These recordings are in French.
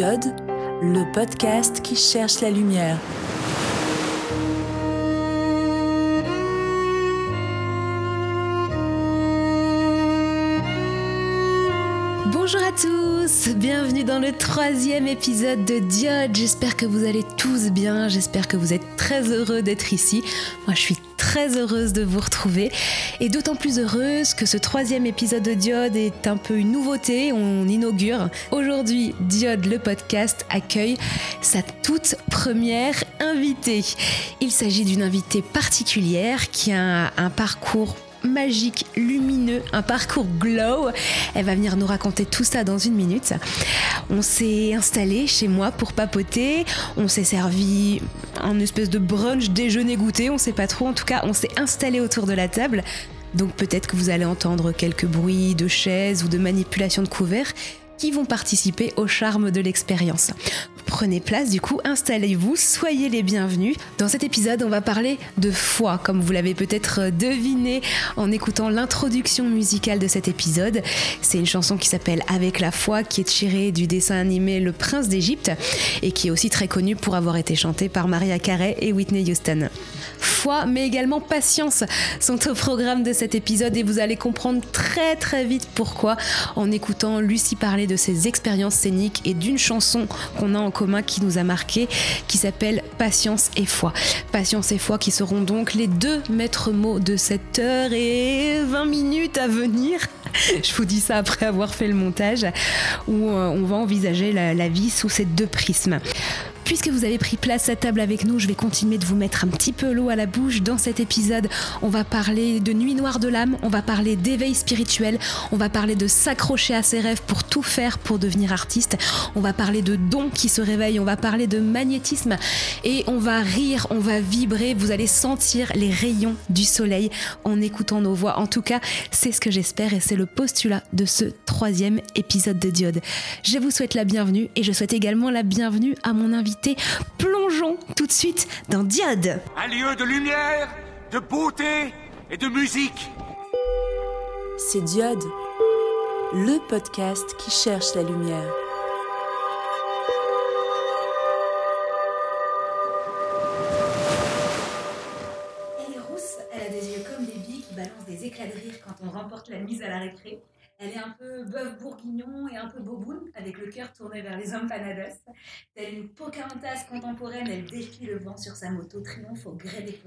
Le podcast qui cherche la lumière. Bonjour à tous, bienvenue dans le troisième épisode de Diode. J'espère que vous allez tous bien, j'espère que vous êtes très heureux d'être ici. Moi je suis très heureuse de vous et d'autant plus heureuse que ce troisième épisode de Diode est un peu une nouveauté, on inaugure. Aujourd'hui, Diode le podcast accueille sa toute première invitée. Il s'agit d'une invitée particulière qui a un parcours magique, lumineux, un parcours glow. Elle va venir nous raconter tout ça dans une minute. On s'est installé chez moi pour papoter. On s'est servi un espèce de brunch déjeuner goûter. On sait pas trop. En tout cas, on s'est installé autour de la table. Donc peut-être que vous allez entendre quelques bruits de chaises ou de manipulation de couverts qui vont participer au charme de l'expérience. Prenez place du coup, installez-vous, soyez les bienvenus. Dans cet épisode, on va parler de foi, comme vous l'avez peut-être deviné en écoutant l'introduction musicale de cet épisode. C'est une chanson qui s'appelle Avec la foi, qui est tirée du dessin animé Le Prince d'Égypte et qui est aussi très connue pour avoir été chantée par Maria Carey et Whitney Houston. Foi, mais également patience sont au programme de cet épisode et vous allez comprendre très très vite pourquoi en écoutant Lucie parler de ses expériences scéniques et d'une chanson qu'on a en commun qui nous a marqué, qui s'appelle Patience et foi. Patience et foi qui seront donc les deux maîtres mots de cette heure et 20 minutes à venir. Je vous dis ça après avoir fait le montage, où euh, on va envisager la, la vie sous ces deux prismes. Puisque vous avez pris place à table avec nous, je vais continuer de vous mettre un petit peu l'eau à la bouche. Dans cet épisode, on va parler de nuit noire de l'âme, on va parler d'éveil spirituel, on va parler de s'accrocher à ses rêves pour tout faire pour devenir artiste, on va parler de dons qui se réveillent, on va parler de magnétisme et on va rire, on va vibrer, vous allez sentir les rayons du soleil en écoutant nos voix. En tout cas, c'est ce que j'espère et c'est le postulat de ce troisième épisode de Diode. Je vous souhaite la bienvenue et je souhaite également la bienvenue à mon invité Plongeons tout de suite dans Diode. Un lieu de lumière, de beauté et de musique. C'est Diode, le podcast qui cherche la lumière. Elle est rousse, elle a des yeux comme des billes qui balancent des éclats de rire quand on remporte la mise à la récré. Elle est un peu bœuf bourguignon et un peu boboune, avec le cœur tourné vers les hommes panados. Telle une Pocahontas contemporaine, elle défie le vent sur sa moto, triomphe au gré des.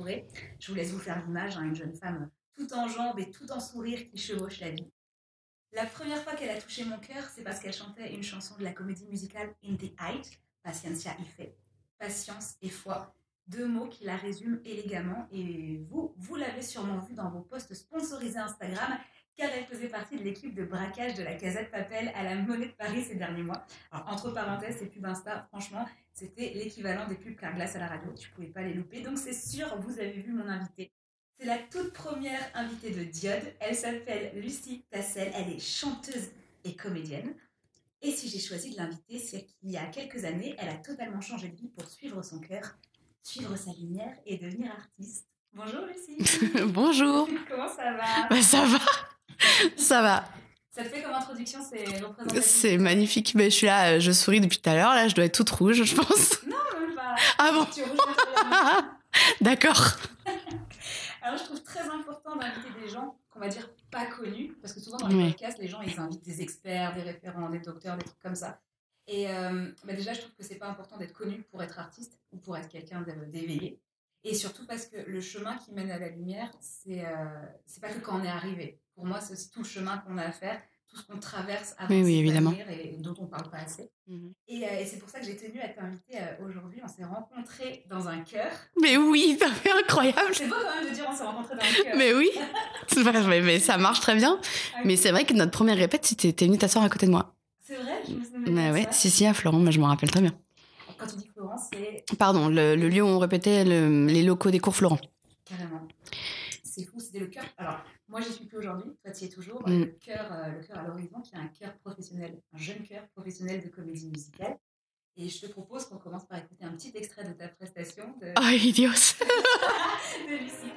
Je vous laisse vous faire l'image, hein, une jeune femme tout en jambes et tout en sourire qui chevauche la vie. La première fois qu'elle a touché mon cœur, c'est parce qu'elle chantait une chanson de la comédie musicale In the Height, Paciencia y fait. Patience et foi, deux mots qui la résument élégamment. Et vous, vous l'avez sûrement vu dans vos posts sponsorisés Instagram, car elle faisait partie de l'équipe de braquage de la Casette Papel à la Monnaie de Paris ces derniers mois. Alors, entre parenthèses, ces pubs Insta, franchement, c'était l'équivalent des pubs Carglass à la radio. Tu pouvais pas les louper. Donc, c'est sûr, vous avez vu mon invitée. C'est la toute première invitée de Diode. Elle s'appelle Lucie Tassel. Elle est chanteuse et comédienne. Et si j'ai choisi de l'inviter, c'est qu'il y a quelques années, elle a totalement changé de vie pour suivre son cœur, suivre sa lumière et devenir artiste. Bonjour Lucie. Bonjour. Comment ça va? Bah, ça va. Ça va. Ça te fait comme introduction, c'est représentatif C'est magnifique. Mais je suis là, euh, je souris depuis tout à l'heure. Là, je dois être toute rouge, je pense. Non, même pas. Ah bon? Tu es rouge naturellement. D'accord. Alors, je trouve très important d'inviter des gens qu'on va dire pas connus, parce que souvent dans les Oui. podcasts, les gens ils invitent des experts, des référents, des docteurs, des trucs comme ça. Et euh, bah déjà, je trouve que c'est pas important d'être connu pour être artiste ou pour être quelqu'un d'éveillé. Et surtout parce que le chemin qui mène à la lumière, c'est euh, c'est pas que quand on est arrivé. Pour moi, c'est aussi tout le chemin qu'on a à faire, tout ce qu'on traverse avant Oui, oui, évidemment. et dont on parle pas assez. Et, euh, et c'est pour ça que j'ai tenu à t'inviter euh, aujourd'hui. On s'est rencontrés dans un cœur. Mais oui, c'est incroyable. C'est beau quand même de dire on s'est rencontrés dans un cœur. Mais oui. Mais, mais ça marche très bien. Mais c'est vrai que notre première répète, c'était t'es venue t'asseoir à côté de moi. C'est vrai, je me souviens Mais ouais, si, si, à Florent, mais je m'en rappelle très bien. Quand tu dis c'est Pardon, le, le lieu où on répétait le- les locaux des cours Florent. carrément. C'est fou, c'était le cœur. Alors, moi, j'y suis plus aujourd'hui, toi, tu y es toujours. Mm. Le cœur euh, le cœur à l'horizon, qui est un cœur professionnel, un jeune cœur professionnel de comédie musicale. Et je te propose qu'on commence par écouter un petit extrait de ta prestation de, Oh, idiot. de Lucie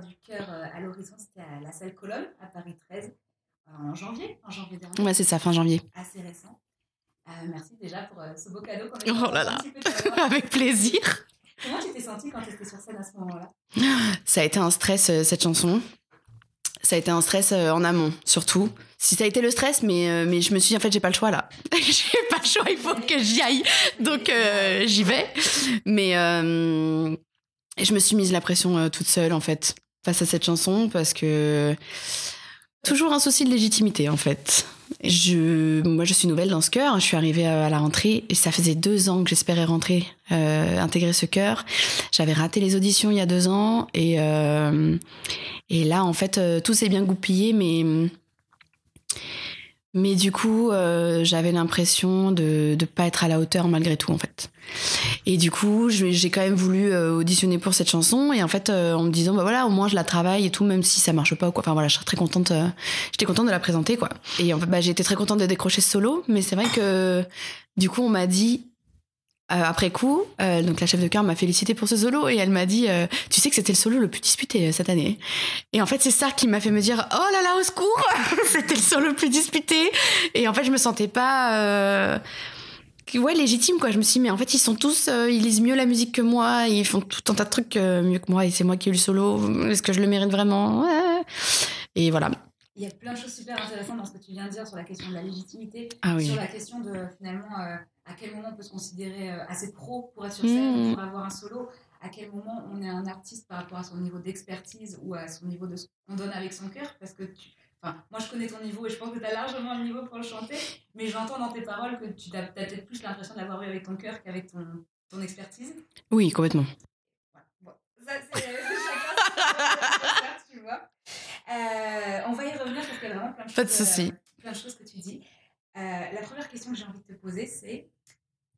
du chœur euh, à l'horizon. C'était à la salle Colonne, à Paris 13, euh, en janvier, en janvier dernier. Ouais, c'est ça, fin janvier. Assez récent. Euh, merci déjà pour euh, ce beau cadeau Oh là là. Avec plaisir. Comment tu t'es sentie quand tu étais sur scène à ce moment-là? Ça a été un stress, euh, cette chanson. Ça a été un stress en amont, surtout. Si ça a été le stress, mais, mais je me suis dit, en fait, j'ai pas le choix là. j'ai pas le choix, il faut que j'y aille. Donc, j'y vais. Mais euh, je me suis mise la pression euh, toute seule, en fait, face à cette chanson, parce que. Toujours un souci de légitimité, en fait. Je, moi, je suis nouvelle dans ce chœur. Je suis arrivée à la rentrée et ça faisait deux ans que j'espérais rentrer, euh, intégrer ce chœur. J'avais raté les auditions il y a deux ans et euh, et là, en fait, tout s'est bien goupillé, mais mais du coup, euh, j'avais l'impression de de pas être à la hauteur malgré tout, en fait. Et du coup, j'ai quand même voulu euh, auditionner pour cette chanson et en fait, euh, en me disant bah voilà, au moins je la travaille et tout, même si ça marche pas ou quoi. Enfin voilà, je serais très contente. euh, J'étais contente de la présenter quoi. Et en fait, bah, j'ai été très contente de décrocher ce solo, mais c'est vrai que du coup, on m'a dit après coup, euh, donc la chef de chœur m'a félicité pour ce solo et elle m'a dit, euh, tu sais que c'était le solo le plus disputé euh, cette année. Et en fait, c'est ça qui m'a fait me dire, oh là là, au secours, c'était le solo le plus disputé. Et en fait, je me sentais pas, euh, ouais, légitime quoi. Je me suis dit, mais en fait, ils sont tous, euh, ils lisent mieux la musique que moi, ils font tout un tas de trucs euh, mieux que moi et c'est moi qui ai eu le solo. Est-ce que je le mérite vraiment Ouais. Et voilà. Il y a plein de choses super intéressantes dans ce que tu viens de dire sur la question de la légitimité, Ah oui. sur la question de finalement euh, à quel moment on peut se considérer euh, assez pro pour être sur scène, Mmh. pour avoir un solo, à quel moment on est un artiste par rapport à son niveau d'expertise ou à son niveau de ce qu'on donne avec son cœur, parce que tu, enfin, moi je connais ton niveau et je pense que tu as largement le niveau pour le chanter, mais j'entends dans tes paroles que tu as, peut-être plus l'impression de l'avoir eu avec ton cœur qu'avec ton, ton expertise. Oui, complètement. Voilà. Bon, ça, c'est c'est chacun, tu vois. Euh, on va y revenir parce qu'il y a vraiment plein de Pas de choses, euh, plein de choses que tu dis. Euh, la première question que j'ai envie de te poser, c'est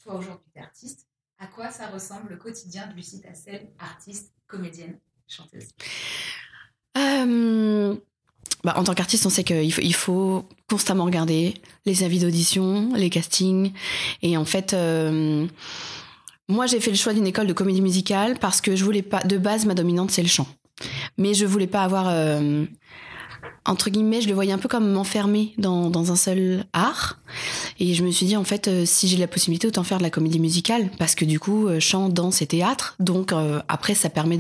toi aujourd'hui, tu artiste. À quoi ça ressemble le quotidien de Lucie Tassel, artiste, comédienne, chanteuse? Euh, bah, en tant qu'artiste, on sait qu'il faut, il faut constamment regarder les avis d'audition, les castings. Et en fait, euh, moi, j'ai fait le choix d'une école de comédie musicale parce que je voulais pas. De base, ma dominante, c'est le chant. Mais je voulais pas avoir. euh, entre guillemets, je le voyais un peu comme m'enfermer dans, dans un seul art. Et je me suis dit, en fait, euh, si j'ai la possibilité, autant faire de la comédie musicale. Parce que du coup, euh, chant, danse et théâtre. Donc, euh, après, ça permet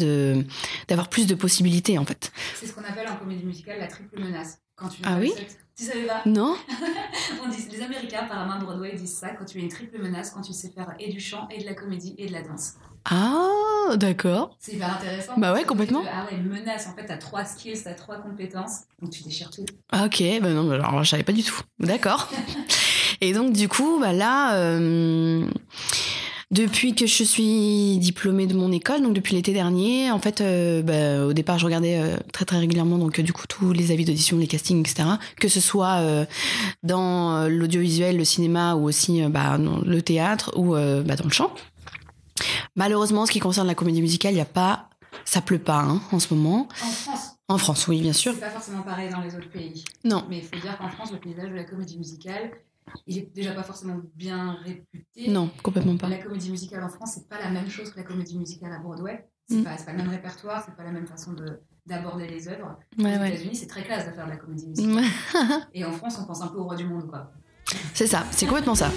d'avoir plus de possibilités, en fait. C'est ce qu'on appelle en comédie musicale la triple menace. Quand tu Ah oui Tu savais pas Non On dit, Les Américains, apparemment, Broadway, disent ça quand tu as une triple menace, quand tu sais faire et du chant, et de la comédie, et de la danse. Ah, d'accord. C'est hyper intéressant. Bah ouais, que complètement. Ah ouais, une menace, en fait, t'as trois skills, t'as trois compétences, donc tu déchires tout. Ah, Ok, bah non, bah alors je savais pas du tout. D'accord. Et donc du coup, bah là, euh, depuis que je suis diplômée de mon école, donc depuis l'été dernier, en fait, euh, bah, au départ, je regardais euh, très très régulièrement donc euh, du coup tous les avis d'audition, les castings, etc. Que ce soit dans l'audiovisuel, le cinéma ou aussi bah, dans le théâtre ou bah, dans le chant. Malheureusement, en ce qui concerne la comédie musicale, il y a pas, ça pleut pas hein, en ce moment. En France, En France, oui, bien sûr. c'est pas forcément pareil dans les autres pays. Non. Mais il faut dire qu'en France, le paysage de la comédie musicale, il est déjà pas forcément bien réputé. Non, complètement pas. La comédie musicale en France, c'est pas la même chose que la comédie musicale à Broadway. C'est Mm. pas, le même répertoire, c'est pas la même façon de d'aborder les œuvres. Ouais, Aux ouais. États-Unis, c'est très classe de faire de la comédie musicale. Et en France, on pense un peu au roi du monde, quoi. C'est ça, c'est complètement ça.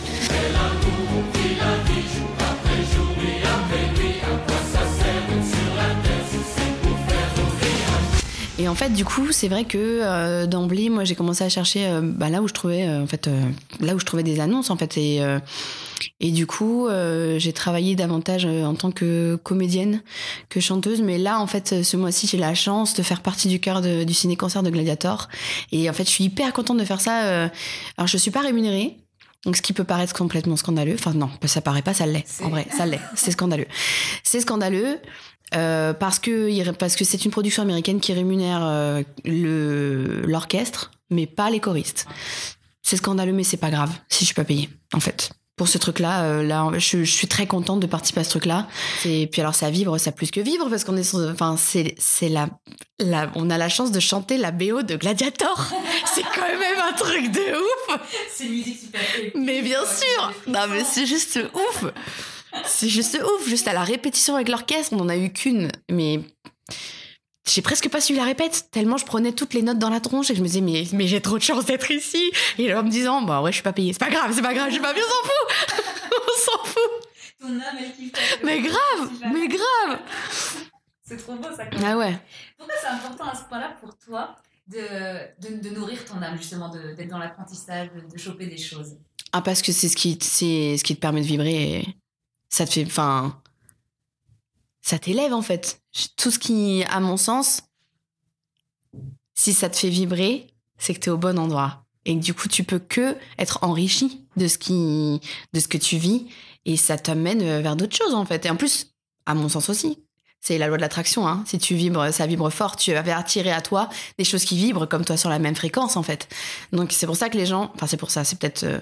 Et en fait, du coup, c'est vrai que euh, d'emblée, moi, j'ai commencé à chercher euh, bah, là où je trouvais, euh, en fait, là où je trouvais des annonces, en fait, et du coup, j'ai travaillé davantage en tant que comédienne que chanteuse. Mais là, en fait, ce mois-ci, j'ai la chance de faire partie du cœur du ciné-concert de Gladiator. Et en fait, je suis hyper contente de faire ça. alors, je suis pas rémunérée. Donc, ce qui peut paraître complètement scandaleux. Enfin, non, ça paraît pas, ça l'est. En vrai, ça l'est. C'est scandaleux. C'est scandaleux. Euh, parce que parce que c'est une production américaine qui rémunère euh, le l'orchestre, mais pas les choristes. C'est scandaleux, mais c'est pas grave si je suis pas payée, en fait. Pour ce truc-là, euh, là, je, je suis très contente de participer à ce truc-là. Et puis alors, ça vivre, ça plus que vivre, parce qu'on est, enfin, c'est, c'est la, la, on a la chance de chanter la BO de Gladiator. c'est quand même un truc de ouf. C'est une musique super Mais bien sûr. Non, mais c'est juste ouf. C'est juste ouf. Juste à la répétition avec l'orchestre, on en a eu qu'une. Mais j'ai presque pas suivi la répète, tellement je prenais toutes les notes dans la tronche et je me disais, mais, mais j'ai trop de chance d'être ici. Et là, en me disant, bah ouais, je suis pas payée. C'est pas grave, c'est pas grave, je suis pas bien, on s'en fout. on s'en fout. Ton âme, elle kiffe. Mais grave, mais grave. C'est trop beau ça. Ah ouais. Pourquoi c'est important à ce point-là pour toi de, de, de nourrir ton âme, justement, d'être dans l'apprentissage, de, de choper des choses? Ah, parce que c'est ce qui, c'est ce qui te permet de vibrer et ça te fait, enfin, ça t'élève en fait. Tout ce qui, à mon sens, si ça te fait vibrer, c'est que t'es au bon endroit. Et que du coup, tu peux que être enrichi de ce qui, de ce que tu vis et ça t'amène vers d'autres choses en fait. Et en plus, à mon sens aussi, c'est la loi de l'attraction. Hein. Si tu vibres, ça vibre fort, tu vas attirer à toi des choses qui vibrent comme toi sur la même fréquence en fait. Donc c'est pour ça que les gens, enfin c'est pour ça, c'est peut-être, euh,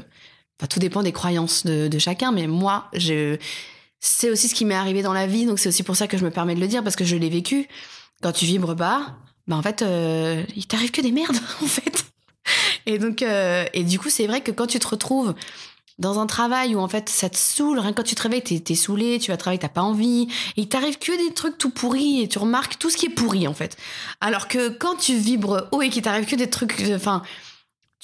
enfin tout dépend des croyances de, chacun, mais moi, je, c'est aussi ce qui m'est arrivé dans la vie, donc c'est aussi pour ça que je me permets de le dire parce que je l'ai vécu. Quand tu vibres bas, bah en fait, euh, il t'arrive que des merdes en fait. Et donc, euh, et du coup, c'est vrai que quand tu te retrouves dans un travail où en fait ça te saoule, rien que quand tu te réveilles, t'es, saoulé, tu vas travailler, t'as pas envie, et il t'arrive que des trucs tout pourris et tu remarques tout ce qui est pourri en fait. Alors que quand tu vibres haut et qu'il t'arrive que des trucs, enfin,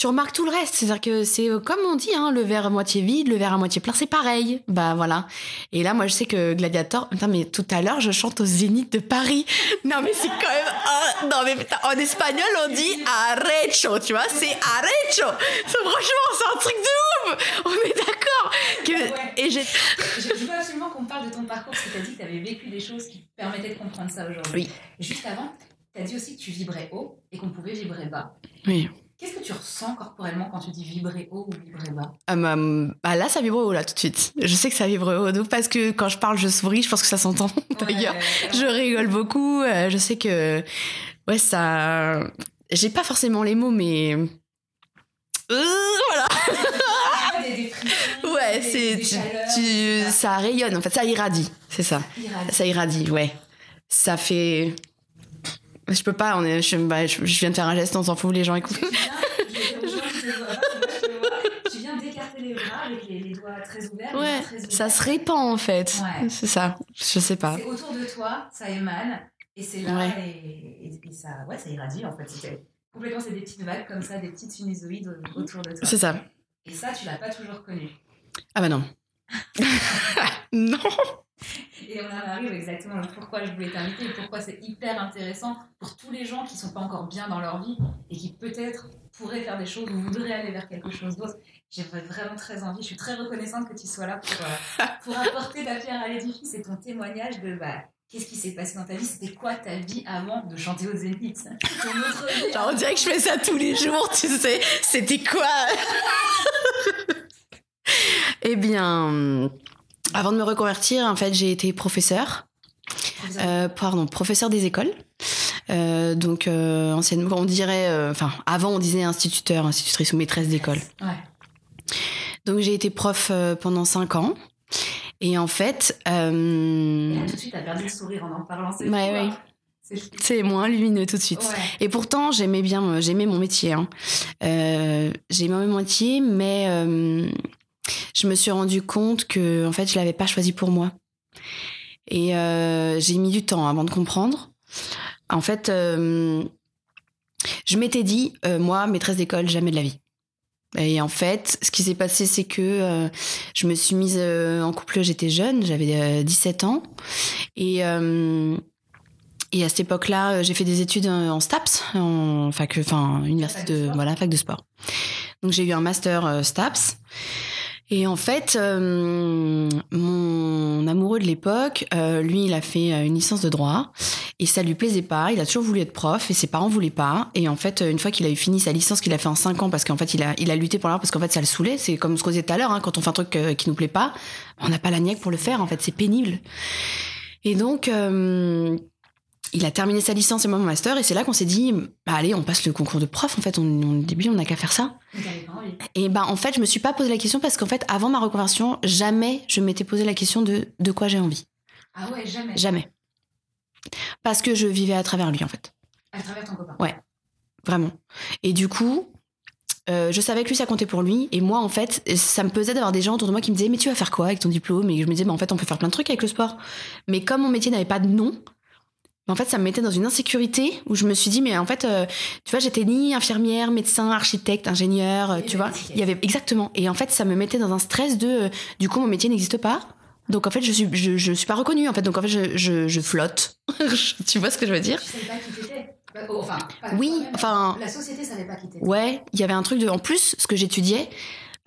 tu remarques tout le reste. C'est-à-dire que c'est euh, comme on dit, hein, le verre à moitié vide, le verre à moitié plein, c'est pareil. Bah voilà. Et là, moi, je sais que Gladiator. Putain, mais tout à l'heure, je chante au Zénith de Paris. Non, mais c'est quand même. ah, non, mais putain, en espagnol, on dit arrecho, tu vois, c'est arrecho. Franchement, c'est un truc de ouf. On est d'accord. Que- Ouais. Et j'ai. je, veux absolument qu'on parle de ton parcours, parce que tu as dit que tu avais vécu des choses qui permettaient de comprendre ça aujourd'hui. Oui. Juste avant, tu as dit aussi que tu vibrais haut et qu'on pouvait vibrer bas. Oui. Qu'est-ce que tu ressens corporellement quand tu dis vibrer haut ou vibrer bas? Ah, bah, bah, là, ça vibre haut, là, tout de suite. Je sais que ça vibre haut, donc, parce que quand je parle, je souris, je pense que ça s'entend d'ailleurs. Ouais, Je rigole beaucoup. euh, je sais que. Ouais, ça. J'ai pas forcément les mots, mais. Euh, voilà. Frissons, Ouais, c'est. Tu, ça ça rayonne, en fait, ça irradie. C'est ça. irradie. Ça irradie, ouais. Ça fait. Je peux pas, on est, je, bah, je, je viens de faire un geste, on s'en fout, les gens écoutent. Très ouverts. les Ouais, très ouvertes. ça se répand, en fait. Ouais. C'est ça. Je sais pas. C'est autour de toi, ça émane, et c'est là, Ouais. et, et- et ça, ouais, ça irradie en fait. C'est complètement, c'est des petites vagues comme ça, des petites sinusoïdes autour de toi. C'est ça. Et ça, tu l'as pas toujours connu. Ah bah non. Et on en arrive exactement pourquoi je voulais t'inviter et pourquoi c'est hyper intéressant pour tous les gens qui sont pas encore bien dans leur vie et qui peut-être pourraient faire des choses ou voudraient aller vers quelque chose d'autre. J'ai vraiment très envie, je suis très reconnaissante que tu sois là pour, euh, pour apporter ta pierre à l'édifice et ton témoignage de bah, qu'est-ce qui s'est passé dans ta vie, c'était quoi ta vie avant de chanter au Zénith? Genre, on dirait que je fais ça tous les jours, tu sais. C'était quoi? Eh bien, avant de me reconvertir, en fait, j'ai été professeur. Euh, pardon, professeur des écoles. Euh, donc, euh, anciennement, on dirait, euh, enfin, avant, on disait instituteur, institutrice ou maîtresse d'école. Ouais. Donc, j'ai été prof pendant cinq ans. Et en fait, Et là, tout de suite, t'as perdu le sourire en en parlant. c'est Ouais, ouais. hein. C'est moins lumineux tout de suite. Ouais. Et pourtant, j'aimais bien, j'aimais mon métier. Hein. J'aimais mon métier, mais je me suis rendu compte que, en fait, je l'avais pas choisi pour moi. Et euh, j'ai mis du temps avant de comprendre. En fait, euh, je m'étais dit, euh, moi, maîtresse d'école, jamais de la vie. Et en fait, ce qui s'est passé, c'est que euh, je me suis mise euh, en couple, j'étais jeune, j'avais euh, 17 ans. Et, et à cette époque-là, j'ai fait des études en STAPS, en fac, enfin, université Fac de sport. voilà, fac de sport. Donc j'ai eu un master STAPS. Et en fait, euh, mon amoureux de l'époque, euh, lui, il a fait euh, une licence de droit et ça lui plaisait pas. Il a toujours voulu être prof et ses parents voulaient pas. Et en fait, une fois qu'il a eu fini sa licence, qu'il a fait en 5 ans, parce qu'en fait, il a, il a lutté pour l'avoir parce qu'en fait, ça le saoulait. C'est comme ce qu'on disait tout à l'heure, hein, quand on fait un truc euh, qui nous plaît pas, on n'a pas la niaque pour le faire. En fait, c'est pénible. Et donc, euh, il a terminé sa licence et moi mon master et c'est là qu'on s'est dit, bah, allez, on passe le concours de prof. En fait, on, on au début, on n'a qu'à faire ça. Et ben en fait, je me suis pas posé la question parce qu'en fait, avant ma reconversion, jamais je m'étais posé la question de de quoi j'ai envie. Ah ouais, jamais. Jamais. Parce que je vivais à travers lui en fait, À travers ton copain. vraiment. Et du coup, euh, je savais que lui ça comptait pour lui et moi en fait ça me pesait d'avoir des gens autour de moi qui me disaient mais tu vas faire quoi avec ton diplôme? Et je me disais bah en fait on peut faire plein de trucs avec le sport mais comme mon métier n'avait pas de nom en fait ça me mettait dans une insécurité où je me suis dit mais en fait euh, tu vois j'étais ni infirmière médecin architecte ingénieur euh, tu vois il y avait exactement et en fait ça me mettait dans un stress de euh, du coup mon métier n'existe pas donc en fait je suis je, je suis pas reconnue en fait donc en fait je, je, je flotte tu vois ce que je veux dire? Tu savais pas qui t'étais. Bah, oh, Enfin, pas Oui, enfin- La société savait pas qui t'étais. Ouais, il y avait un truc de. En plus, ce que j'étudiais,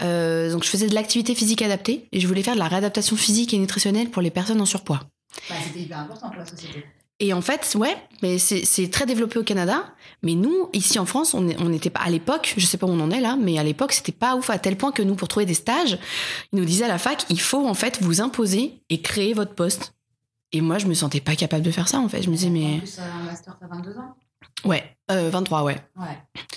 donc je faisais de l'activité physique adaptée et je voulais faire de la réadaptation physique et nutritionnelle pour les personnes en surpoids. Bah, c'était hyper important pour la société. Et en fait, ouais, mais c'est très développé au Canada. Mais nous, ici en France, on n'était pas à l'époque, je sais pas où on en est là, mais à l'époque, c'était pas ouf à tel point que nous, pour trouver des stages, ils nous disaient à la fac, il faut en fait vous imposer et créer votre poste. Et moi, je me sentais pas capable de faire ça en fait. Je me disais, En mais. plus, euh, un master, t'as 22 ans. Ouais, euh, 23, ouais. Ouais.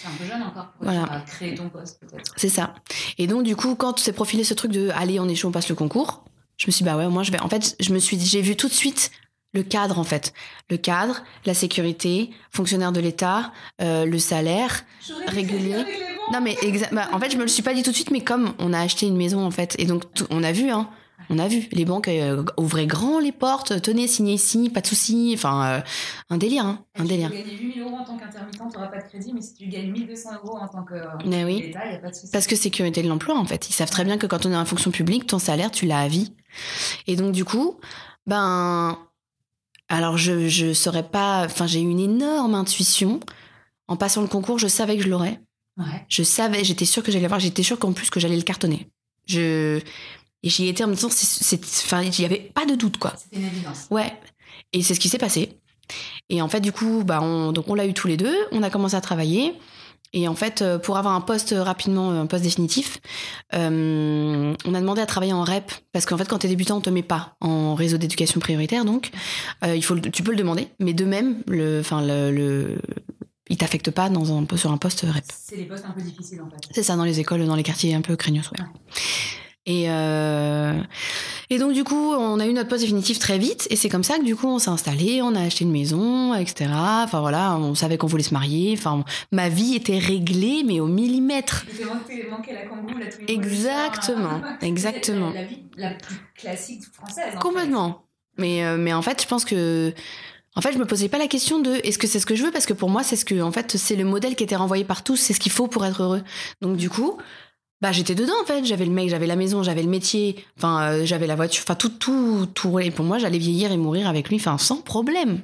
C'est un peu jeune encore pour Voilà. euh, créer ton poste, peut-être. C'est ça. Et donc, du coup, quand s'est profilé ce truc de allez, on échoue, on passe le concours, je me suis dit, bah ouais, moi, je vais. En fait, je me suis dit, j'ai vu tout de suite le cadre, en fait. Le cadre, la sécurité, fonctionnaire de l'État, euh, le salaire. Régulier. Non, mais bah, en fait, je me le suis pas dit tout de suite, mais comme on a acheté une maison, en fait, et donc, on a vu, hein. On a vu, les banques euh, ouvraient grand les portes, tenez, signez ici, pas de souci. Enfin, euh, un délire, hein, un délire. Si tu gagnes 8000 euros en tant qu'intermittent, t'auras pas de crédit, mais si tu gagnes 1200 euros en tant que Mais oui. a pas de souci. Parce que sécurité de l'emploi, en fait. Ils savent très bien que quand on est en fonction publique, ton salaire, tu l'as à vie. Et donc, du coup, ben. Alors, je, je saurais pas. Enfin, j'ai eu une énorme intuition. En passant le concours, je savais que je l'aurais. Ouais. Je savais, j'étais sûre que j'allais l'avoir. J'étais sûre qu'en plus, que j'allais le cartonner. Je. Et j'y étais en me disant, c'est- enfin, il y avait pas de doute, quoi. C'était une évidence. Ouais. Et c'est ce qui s'est passé. Et en fait, du coup, bah, on, donc on l'a eu tous les deux. On a commencé à travailler. Et en fait, euh, pour avoir un poste euh, rapidement, un poste définitif, euh, on a demandé à travailler en REP. Parce qu'en fait, quand t'es débutant, on te met pas en réseau d'éducation prioritaire. Donc, euh, il faut, tu peux le demander. Mais de même, le, enfin, le, le, il t'affecte pas dans un, sur un poste REP. C'est les postes un peu difficiles, en fait. C'est ça, dans les écoles, dans les quartiers un peu craignos, ouais. Ouais. Et, euh, et donc, du coup, on a eu notre poste définitif très vite. Et c'est comme ça que, du coup, on s'est installé, on a acheté une maison, etc. Enfin, voilà, on savait qu'on voulait se marier. Enfin, ma vie était réglée, mais au millimètre. La la Exactement, exactement. La, la vie la plus classique française. en Complètement. Mais, euh, mais en fait, je pense que. En fait, je me posais pas la question de est-ce que c'est ce que je veux? Parce que pour moi, c'est ce que en fait, c'est le modèle qui était renvoyé par tous, c'est ce qu'il faut pour être heureux. Donc du coup, bah j'étais dedans en fait, j'avais le mec, j'avais la maison, j'avais le métier, enfin euh, j'avais la voiture, enfin tout tout tout et pour moi, j'allais vieillir et mourir avec lui, enfin sans problème.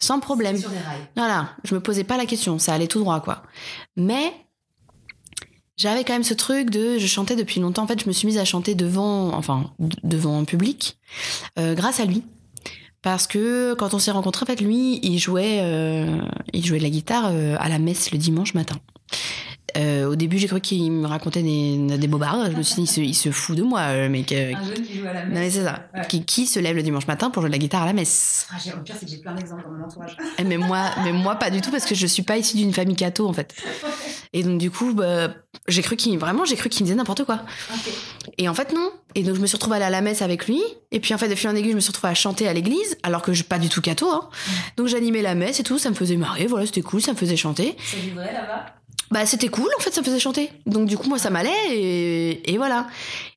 Sans problème. Sur les rails. Voilà, je me posais pas la question, ça allait tout droit quoi. Mais j'avais quand même ce truc de je chantais depuis longtemps. En fait, je me suis mise à chanter devant, enfin devant un public, euh, grâce à lui. Parce que quand on s'est rencontrés, en fait, lui, il jouait, euh, il jouait de la guitare à la messe le dimanche matin. Euh, au début, j'ai cru qu'il me racontait des, des bobards. Je me suis dit, il se, il se fout de moi, le mec. euh, Un jeune qui joue à la non, mais messe. c'est ça. Ouais. Qui, qui se lève le dimanche matin pour jouer de la guitare à la messe Ah, j'ai- le pire, c'est que j'ai plein d'exemples dans mon entourage. Eh, mais moi, mais moi pas du tout parce que je suis pas issue d'une famille catho en fait. Et donc du coup, bah, j'ai cru qu'il vraiment, j'ai cru qu'il me disait n'importe quoi. Et en fait non. Et donc je me suis retrouvée à aller à la messe avec lui. Et puis en fait de fil en aiguille, je me suis retrouvée à chanter à l'église alors que je suis pas du tout catho. Hein. Donc j'animais la messe et tout, ça me faisait marrer. Voilà, c'était cool, ça me faisait chanter. C'est du vrai là-bas? Bah c'était cool en fait, ça me faisait chanter. Donc du coup moi ça m'allait et, voilà.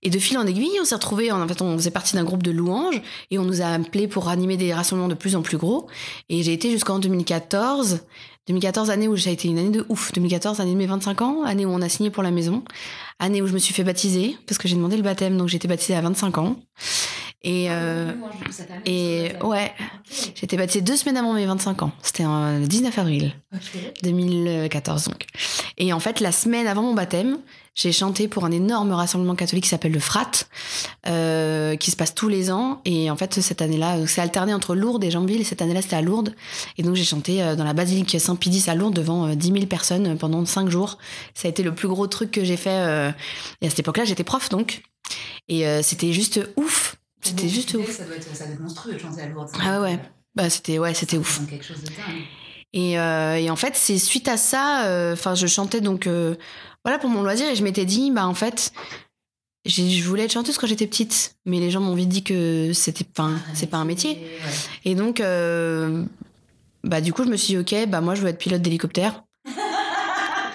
Et de fil en aiguille, on s'est retrouvés. En fait, on faisait partie d'un groupe de louanges et on nous a appelés pour animer des rassemblements de plus en plus gros. Et j'ai été jusqu'en 2014. 2014, année où ça a été une année de ouf. 2014, année de mes 25 ans, année où on a signé pour la maison, année où je me suis fait baptiser parce que j'ai demandé le baptême, donc j'ai été baptisée à 25 ans. Et euh, cette année, et ouais, été baptisée deux semaines avant mes 25 ans. C'était euh, le 19 avril. Ok. 2014 donc. Et en fait, la semaine avant mon baptême, j'ai chanté pour un énorme rassemblement catholique qui s'appelle le Frat, euh, qui se passe tous les ans. Et en fait, cette année-là, c'est alterné entre Lourdes et Jambille. Et cette année-là, c'était à Lourdes. Et donc, j'ai chanté euh, dans la basilique Saint-Pidis à Lourdes devant euh, 10 000 personnes pendant 5 jours. Ça a été le plus gros truc que j'ai fait. euh, Et à cette époque-là, j'étais prof donc. Et euh, c'était juste ouf. C'était juste ouf. Ça doit être, ça doit être monstrueux de chanter à Lourdes. Ah ouais. Bah, c'était ouais, c'était ouf. C'est quelque chose de dingue. Et, euh, et en fait, c'est suite à ça, euh, enfin, je chantais donc, euh, voilà, pour mon loisir, et je m'étais dit, bah, en fait, je voulais être chanteuse quand j'étais petite, mais les gens m'ont vite dit que c'était, enfin, c'est pas un métier. Ouais. Et donc, bah, du coup, je me suis dit, ok, bah, moi, je veux être pilote d'hélicoptère.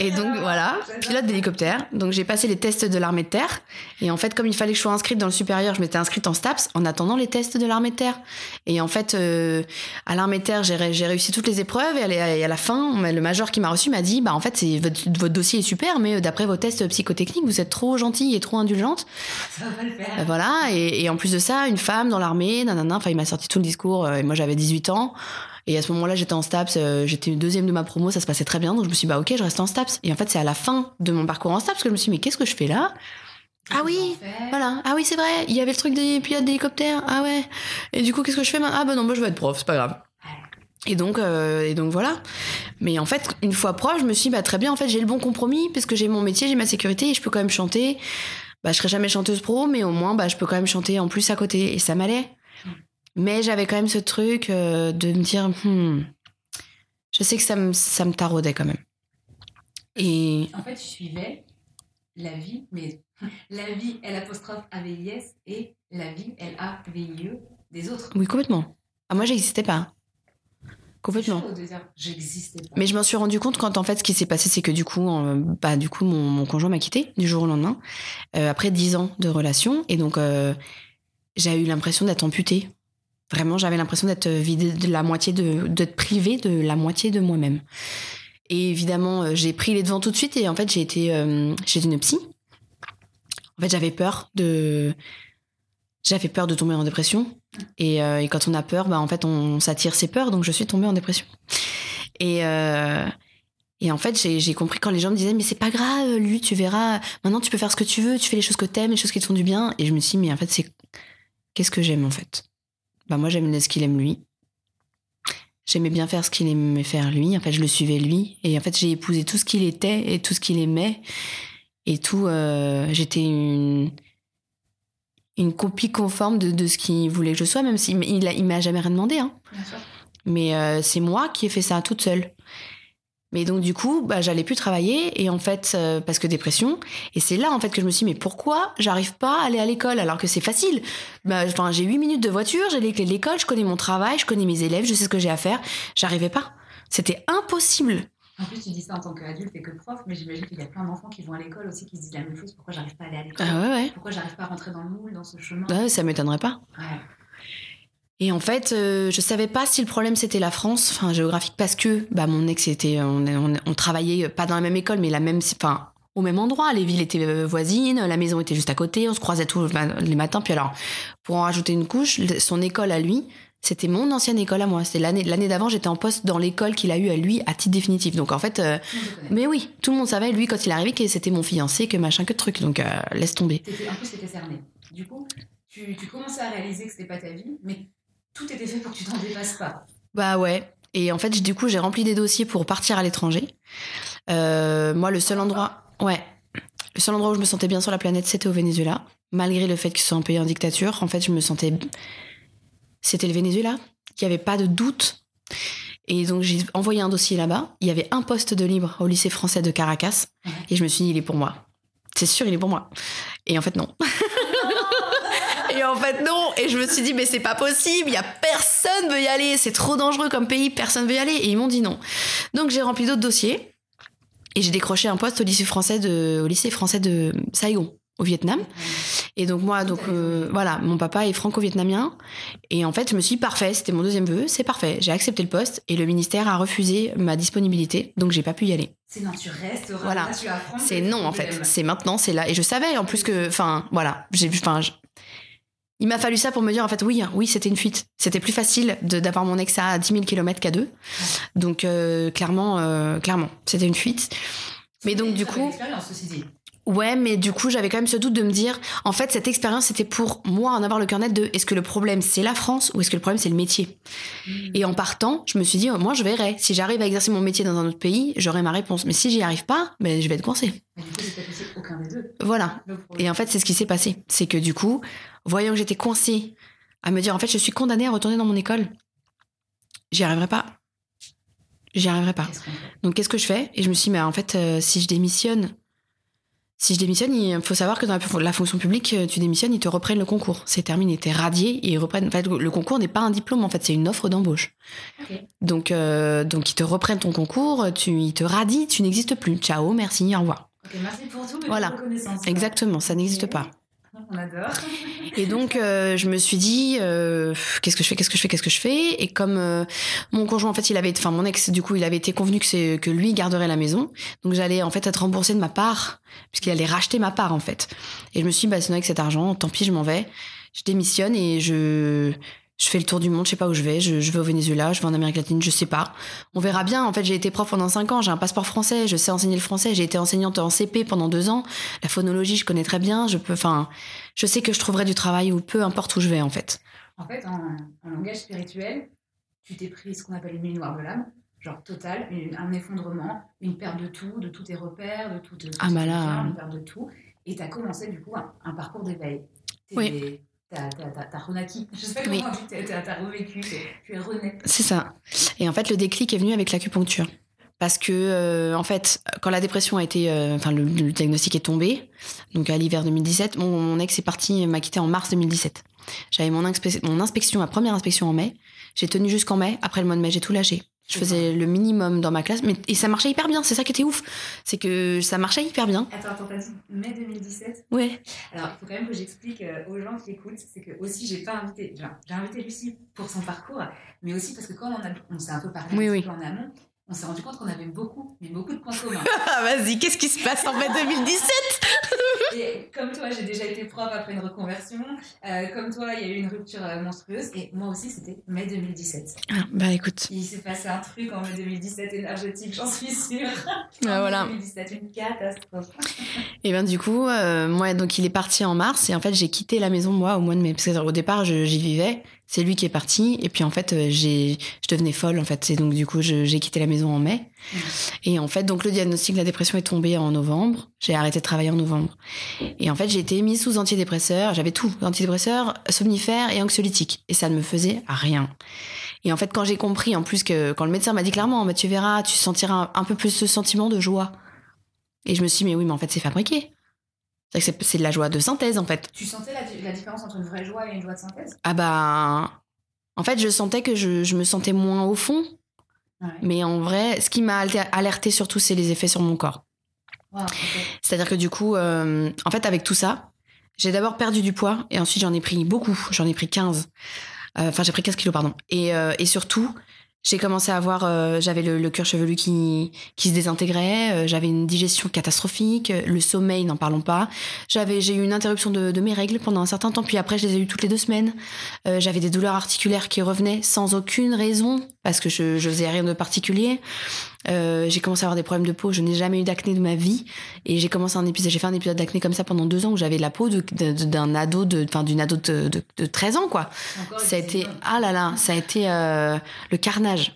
Et donc voilà, pilote d'hélicoptère. Donc j'ai passé les tests de l'armée de terre. Et en fait, comme il fallait que je sois inscrite dans le supérieur, je m'étais inscrite en STAPS en attendant les tests de l'armée de terre. Et en fait, euh, à l'armée de terre, j'ai ré- j'ai réussi toutes les épreuves. Et à la- fin, le major qui m'a reçu m'a dit, bah en fait, votre dossier est super, mais euh, d'après vos tests psychotechniques, vous êtes trop gentille et trop indulgente. Ça va le faire. Euh, Voilà, et, et en plus de ça, une femme dans l'armée, nanana, enfin il m'a sorti tout le discours, euh, et moi j'avais 18 ans, et à ce moment-là j'étais en STAPS, euh, j'étais deuxième de ma promo, ça se passait très bien, donc je me suis dit bah ok, je reste en STAPS. Et en fait c'est à la fin de mon parcours en STAPS que je me suis dit mais qu'est-ce que je fais là? Ah oui voilà, ah oui c'est vrai, il y avait le truc des pilotes d'hélicoptère, ah ouais. Et du coup qu'est-ce que je fais Ah bah non, bah je vais être prof, c'est pas grave. Et donc, euh, et donc voilà. Mais en fait, une fois prof, je me suis dit, bah très bien, en fait, j'ai le bon compromis, parce que j'ai mon métier, j'ai ma sécurité, et je peux quand même chanter. Bah, je serai jamais chanteuse pro, mais au moins, bah, je peux quand même chanter en plus à côté. Et ça m'allait. Mais j'avais quand même ce truc euh, de me dire, hmm, je sais que ça me, ça me taraudait quand même. Et En fait, tu suivais la vie, mais la vie, L apostrophe A-V-I-S, et la vie, L-A-V-I-E, E, des autres. oui, complètement. Ah, moi, j'existais pas. Complètement. J'existais pas. Mais je m'en suis rendu compte quand en fait ce qui s'est passé c'est que du coup euh, bah du coup mon, mon conjoint m'a quitté du jour au lendemain euh, après dix ans de relation et donc euh, j'ai eu l'impression d'être amputée. Vraiment j'avais l'impression d'être vidée de la moitié de d'être privée de la moitié de moi-même. Et évidemment euh, j'ai pris les devants tout de suite et en fait j'ai été euh, chez une psy. En fait j'avais peur de j'avais peur de tomber en dépression et, euh, quand on a peur, bah, en fait, on s'attire ses peurs. Donc, je suis tombée en dépression. Et, euh, et en fait, j'ai j'ai compris quand les gens me disaient, mais c'est pas grave, lui, tu verras. Maintenant, tu peux faire ce que tu veux, tu fais les choses que t'aimes, les choses qui te font du bien. Et je me suis dit, mais en fait, c'est qu'est-ce que j'aime en fait? Bah, moi, j'aime ce qu'il aime lui. J'aimais bien faire ce qu'il aimait faire lui. En fait, je le suivais lui. Et en fait, j'ai épousé tout ce qu'il était et tout ce qu'il aimait. Et tout, euh, j'étais une, une copie conforme de, de ce qu'il voulait que je sois, même s'il il, m'a jamais rien demandé. Hein. Mais euh, c'est moi qui ai fait ça toute seule. Mais donc du coup, bah, j'allais plus travailler et en fait euh, parce que dépression. Et c'est là en fait que je me suis dit mais pourquoi j'arrive pas à aller à l'école alors que c'est facile? Bah, enfin j'ai 8 minutes de voiture, j'ai les clés de l'école, je connais mon travail, je connais mes élèves, je sais ce que j'ai à faire. J'arrivais pas. C'était impossible. En plus, tu dis ça en tant qu'adulte et que prof, mais j'imagine qu'il y a plein d'enfants qui vont à l'école aussi qui se disent la même chose. Pourquoi j'arrive pas à aller à l'école? Ah ouais ouais. Pourquoi j'arrive pas à rentrer dans le moule, dans ce chemin? Ouais, ça m'étonnerait pas. Ouais. Et en fait, euh, je savais pas si le problème c'était la France, enfin géographique, parce que bah mon ex était, on, on, on travaillait pas dans la même école, mais la même, enfin au même endroit. Les villes étaient euh, voisines, la maison était juste à côté, on se croisait tous les matins. Puis alors, pour en rajouter une couche, son école à lui, c'était mon ancienne école à moi. C'était l'année l'année d'avant, j'étais en poste dans l'école qu'il a eu à lui à titre définitif. Donc en fait, euh, mais oui, tout le monde savait lui quand il est arrivé que c'était mon fiancé, que machin, que truc. Donc euh, laisse tomber. En plus, t'étais cerné. Du coup, tu, tu commençais à réaliser que c'était pas ta vie, mais tout était fait pour que tu t'en dépasses pas. Bah ouais. Et en fait, du coup, j'ai rempli des dossiers pour partir à l'étranger. Euh, moi, le seul endroit, ouais, le seul endroit où je me sentais bien sur la planète, c'était au Venezuela. Malgré le fait que ce soit un pays en dictature, en fait, je me sentais, c'était le Venezuela. Il n'y avait pas de doute. Et donc, j'ai envoyé un dossier là-bas. Il y avait un poste de libre au lycée français de Caracas. Et je me suis dit, il est pour moi. C'est sûr, il est pour moi. Et en fait, non. En fait, non. Et je me suis dit, mais c'est pas possible. Il y a personne veut y aller. C'est trop dangereux comme pays. Personne veut y aller. Et ils m'ont dit non. Donc, j'ai rempli d'autres dossiers. Et j'ai décroché un poste au lycée français de, au lycée français de Saigon, au Vietnam. Et donc, moi, donc, euh, voilà, mon papa est franco-vietnamien. Et en fait, je me suis dit, parfait. C'était mon deuxième vœu. C'est parfait. J'ai accepté le poste. Et le ministère a refusé ma disponibilité. Donc, j'ai pas pu y aller. C'est non, tu restes, Voilà. là, tu apprends. C'est non en fait. C'est maintenant, c'est là. Et je savais en plus que, enfin, voilà, j'ai enfin, il m'a fallu ça pour me dire en fait, oui, oui, c'était une fuite. C'était plus facile de- d'avoir mon ex à 10 000 km qu'à deux. Donc euh, clairement, euh, clairement, c'était une fuite. Mais donc du coup, Expérience, ceci dit. ouais, mais du coup, j'avais quand même ce doute de me dire, en fait, cette expérience, c'était pour moi en avoir le cœur net de, est-ce que le problème c'est la France ou est-ce que le problème c'est le métier? Et en partant, je me suis dit, oh, moi, je verrai. Si j'arrive à exercer mon métier dans un autre pays, j'aurai ma réponse. Mais si j'y arrive pas, ben, je vais être coincée. Mais du coup, aucun des deux. Voilà. Et en fait, c'est ce qui s'est passé. C'est que du coup, voyant que j'étais coincée à me dire, en fait, je suis condamnée à retourner dans mon école, j'y arriverai pas. J'y arriverai pas. Donc, qu'est-ce que je fais? Et je me suis dit, mais en fait, euh, si je démissionne, Si je démissionne, il faut savoir que dans la, fonction publique, tu démissionnes, ils te reprennent le concours. C'est terminé, t'es radié et ils reprennent. En fait, le concours n'est pas un diplôme, en fait, c'est une offre d'embauche. Donc, euh, donc ils te reprennent ton concours, tu, ils te radient, tu n'existes plus. Ciao, merci, au revoir. Merci pour tout, mais Voilà. Exactement, ça n'existe pas. On adore. Et donc, euh, je me suis dit, euh, qu'est-ce que je fais, qu'est-ce que je fais, qu'est-ce que je fais? Et comme euh, mon conjoint, en fait, il avait, enfin mon ex, du coup, il avait été convenu que c'est que lui garderait la maison, donc j'allais en fait être remboursée de ma part, puisqu'il allait racheter ma part en fait. Et je me suis dit, bah sinon avec cet argent, tant pis, je m'en vais, je démissionne et je je fais le tour du monde, je sais pas où je vais, je, je vais au Venezuela, je vais en Amérique latine, je sais pas. On verra bien. En fait, j'ai été prof pendant 5 ans, j'ai un passeport français, je sais enseigner le français, j'ai été enseignante en CP pendant 2 ans. La phonologie, je connais très bien, je peux, enfin, je sais que je trouverai du travail ou peu importe où je vais en fait. En fait, en, en langage spirituel, tu t'es pris ce qu'on appelle une nuit noire de l'âme, genre total, une- un effondrement, une perte de tout, de tous tes repères, de tout. de- Ah, de bah là, biens, euh. Une perte de tout. Et tu as commencé du coup un, un parcours d'éveil. Oui. T'as renaquis. Je sais pas Oui. comment revécu, tu es rené. C'est ça. Et en fait, le déclic est venu avec l'acupuncture. Parce que, euh, en fait, quand la dépression a été, euh, enfin, le, le diagnostic est tombé, donc à l'hiver 2017, mon, mon ex est parti, m'a quitté en mars 2017. J'avais mon, inspe- mon inspection, ma première inspection en mai. J'ai tenu jusqu'en mai. Après le mois de mai, j'ai tout lâché. Je faisais le minimum dans ma classe, mais et ça marchait hyper bien. C'est ça qui était ouf, c'est que ça marchait hyper bien. Attends, attends, t'as dit mai 2017 Ouais. Alors, il faut quand même que j'explique euh, aux gens qui écoutent, c'est que aussi j'ai pas invité, j'ai invité Lucie pour son parcours, mais aussi parce que quand on, a, on s'est un peu parlé Oui, un oui. peu en amont, on s'est rendu compte qu'on avait beaucoup, mais beaucoup de points communs. Ah, vas-y, qu'est-ce qui se passe en mai 2017 Et comme toi, j'ai déjà été prof après une reconversion. Euh, comme toi, il y a eu une rupture euh, monstrueuse. Et moi aussi, c'était mai 2017. Ah, Bah écoute, Il s'est passé un truc en mai 2017 énergétique, j'en suis sûre. Ah, En voilà. mai 2017, une catastrophe. Et bien du coup, euh, moi donc il est parti en mars et en fait j'ai quitté la maison moi au mois de mai parce qu'au départ j'y vivais, c'est lui qui est parti. Et puis en fait euh, j'ai je devenais folle en fait. Et donc du coup j'ai quitté la maison en mai. Et en fait donc le diagnostic de la dépression est tombé en novembre, j'ai arrêté de travailler en novembre. Et en fait j'ai été mise sous antidépresseurs, j'avais tout. Antidépresseurs, somnifères et anxiolytiques et ça ne me faisait rien. Et en fait quand j'ai compris en plus que quand le médecin m'a dit clairement bah, tu verras tu sentiras un, un peu plus ce sentiment de joie. Et je me suis dit, mais oui, mais en fait, c'est fabriqué. C'est de la joie de synthèse, en fait. Tu sentais la, la différence entre une vraie joie et une joie de synthèse? Ah bah. En fait, je sentais que je, je me sentais moins au fond. Ouais. Mais en vrai, ce qui m'a alerté surtout, c'est les effets sur mon corps. Wow. C'est-à-dire que du coup, euh, en fait, avec tout ça, j'ai d'abord perdu du poids et ensuite j'en ai pris beaucoup. J'en ai pris 15. Euh, Enfin, j'ai pris 15 kilos, pardon. Et, euh, et surtout, j'ai commencé à avoir, euh, j'avais le, le cuir chevelu qui, qui se désintégrait, euh, j'avais une digestion catastrophique, le sommeil, n'en parlons pas. J'avais, j'ai eu une interruption de, de mes règles pendant un certain temps, puis après, je les ai eues toutes les deux semaines. Euh, j'avais des douleurs articulaires qui revenaient sans aucune raison, parce que je, je faisais rien de particulier. Euh, j'ai commencé à avoir des problèmes de peau, je n'ai jamais eu d'acné de ma vie. Et j'ai commencé un épisode, j'ai fait un épisode d'acné comme ça pendant deux ans où j'avais la peau d'un ado de, enfin d'une ado de, de, de 13 ans quoi. Encore, Ça a été, ah là là, ça a été euh, le carnage.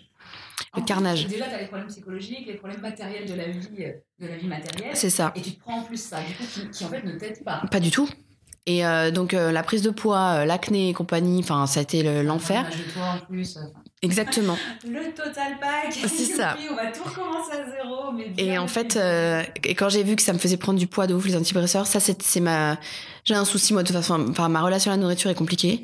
En Le plus, carnage. Déjà, tu as les problèmes psychologiques, les problèmes matériels de la vie, euh, de la vie matérielle. C'est ça. Et tu te prends en plus ça, du coup, qui, qui en fait ne t'aide pas. Pas du tout. Et euh, donc euh, la prise de poids, euh, l'acné et compagnie, enfin ça a été le- l'enfer. Exactement. Le total pack. C'est ça. Youpi, On va tout recommencer à zéro. Mais Et en fait, euh, et quand j'ai vu que ça me faisait prendre du poids de ouf les antidépresseurs, ça c'est ma, j'ai un souci moi de toute façon, enfin ma relation à la nourriture est compliquée.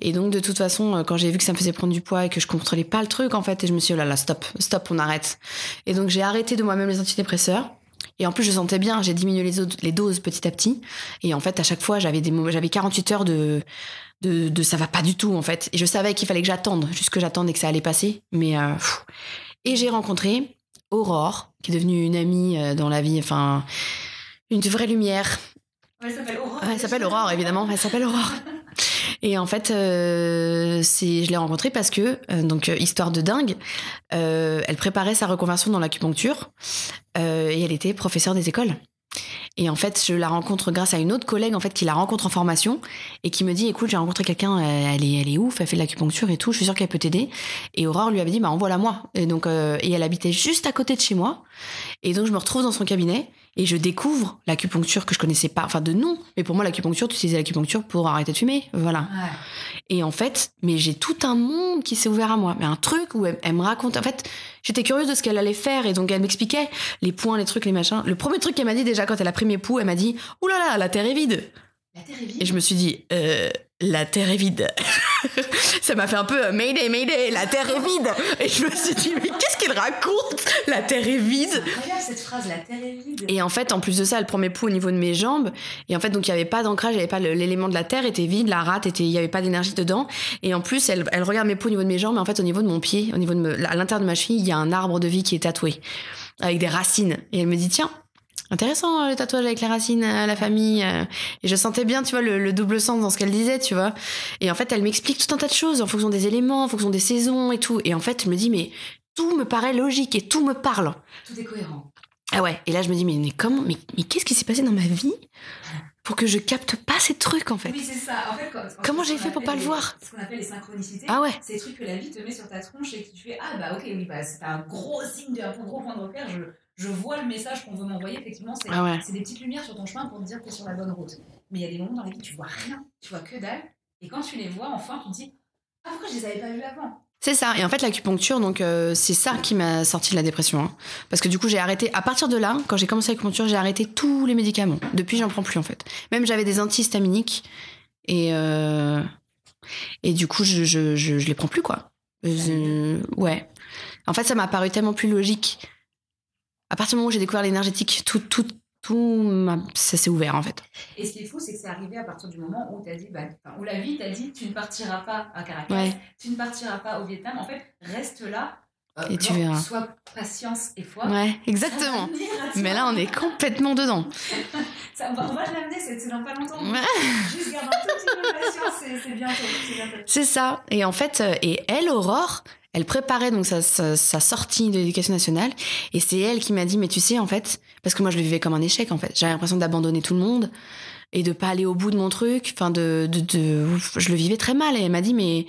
Et donc de toute façon, euh, quand j'ai vu que ça me faisait prendre du poids et que je contrôlais pas le truc en fait, et je me suis dit oh là là stop, stop, on arrête. Et donc j'ai arrêté de moi-même les antidépresseurs. Et en plus, je sentais bien, j'ai diminué les, les doses petit à petit. Et en fait, à chaque fois, j'avais des moments- j'avais 48 heures de, de, de ça va pas du tout, en fait. Et je savais qu'il fallait que j'attende, juste que j'attende et que ça allait passer. Mais, euh, et j'ai rencontré Aurore, qui est devenue une amie euh, dans la vie, enfin, une vraie lumière. Elle s'appelle Aurore. Elle s'appelle Aurore, évidemment. Elle s'appelle Aurore. Et en fait, euh, je l'ai rencontrée parce que, euh, donc, histoire de dingue, euh, elle préparait sa reconversion dans l'acupuncture et elle était professeure des écoles. Et en fait, je la rencontre grâce à une autre collègue en fait qui la rencontre en formation et qui me dit écoute, j'ai rencontré quelqu'un, euh, elle est, elle est ouf, elle fait de l'acupuncture et tout, je suis sûre qu'elle peut t'aider. Et Aurore lui avait dit bah envoie-la moi. Et donc, euh, et elle habitait juste à côté de chez moi. Et donc, je me retrouve dans son cabinet Et je découvre l'acupuncture que je connaissais pas, enfin de nom. Mais pour moi, l'acupuncture, tu utilisais l'acupuncture pour arrêter de fumer. Voilà. Ouais. Et en fait, mais j'ai tout un monde qui s'est ouvert à moi. Mais un truc où elle, elle me raconte. En fait, j'étais curieuse de ce qu'elle allait faire. Et donc, elle m'expliquait les points, les trucs, les machins. Le premier truc qu'elle m'a dit déjà quand elle a pris mes poux, elle m'a dit Ouh là là, la terre est vide. La terre est vide? Et je me suis dit euh, La terre est vide. Ça m'a fait un peu euh, Mayday, Mayday, la terre est vide. Et je me suis dit Mais qu'est-ce qu'elle raconte? La terre est vide. C'est incroyable cette phrase, la terre est vide. Et en fait, en plus de ça, elle prend mes poux au niveau de mes jambes. Et en fait, donc il y avait pas d'ancrage, il y avait pas l'élément de la terre était vide, la rate était, il y avait pas d'énergie dedans. Et en plus, elle, elle regarde mes poux au niveau de mes jambes, mais en fait, au niveau de mon pied, au niveau de me- à l'intérieur de ma cheville, il y a un arbre de vie qui est tatoué avec des racines. Et elle me dit tiens. Intéressant euh, le tatouage avec les racines, euh, la famille. euh. Et je sentais bien, tu vois, le, le double sens dans ce qu'elle disait, tu vois. Et en fait, elle m'explique tout un tas de choses en fonction des éléments, en fonction des saisons et tout. Et en fait, je me dis, mais tout me paraît logique et tout me parle. Tout est cohérent. Ah ouais, et là je me dis, mais, mais comment, mais, mais qu'est-ce qui s'est passé dans ma vie pour que je capte pas ces trucs en fait? Oui, c'est ça. En fait, quand- en Comment j'ai fait pour pas le voir? Ce qu'on appelle les synchronicités. Ah ouais. C'est des trucs que la vie te met sur ta tronche et que tu fais Ah bah ok, oui, bah, c'est un gros signe, un gros point de repère. Je, je vois le message qu'on veut m'envoyer. Effectivement, c'est Ah ouais. c'est des petites lumières sur ton chemin pour te dire que tu es sur la bonne route. Mais il y a des moments dans lesquels tu vois rien, tu vois que dalle. Et quand tu les vois, enfin, tu te dis Ah pourquoi je les avais pas vus avant? C'est ça, et en fait l'acupuncture, donc euh, c'est ça qui m'a sorti de la dépression. hein. Parce que du coup j'ai arrêté, à partir de là, quand j'ai commencé l'acupuncture, j'ai arrêté tous les médicaments. Depuis j'en prends plus en fait. Même j'avais des antihistaminiques, et, euh, et du coup je, je, je, je les prends plus quoi. Euh, ouais. En fait ça m'a paru tellement plus logique. À partir du moment où j'ai découvert l'énergétique, tout, tout, tout ça s'est ouvert en fait. Et ce qui est fou, c'est que c'est arrivé à partir du moment où, t'as dit, bah, où la vie t'a dit tu ne partiras pas à Caracas, Ouais. tu ne partiras pas au Vietnam. En fait, reste là. Euh, Et tu genre, verras. Sois patience et foi. Ouais, exactement. Mais là on est complètement dedans. Ça, on, va, l'amener, c'est dans pas longtemps. Ouais. Juste garde un tout petit peu de patience, c'est bientôt. c'est ça. Et en fait, euh, et elle, Aurore, elle préparait donc sa, sa, sa sortie de l'éducation nationale. Et c'est elle qui m'a dit, mais tu sais, en fait, parce que moi, je le vivais comme un échec, en fait. J'avais l'impression d'abandonner tout le monde et de pas aller au bout de mon truc. Enfin, de, de, de- je le vivais très mal. Et elle m'a dit, mais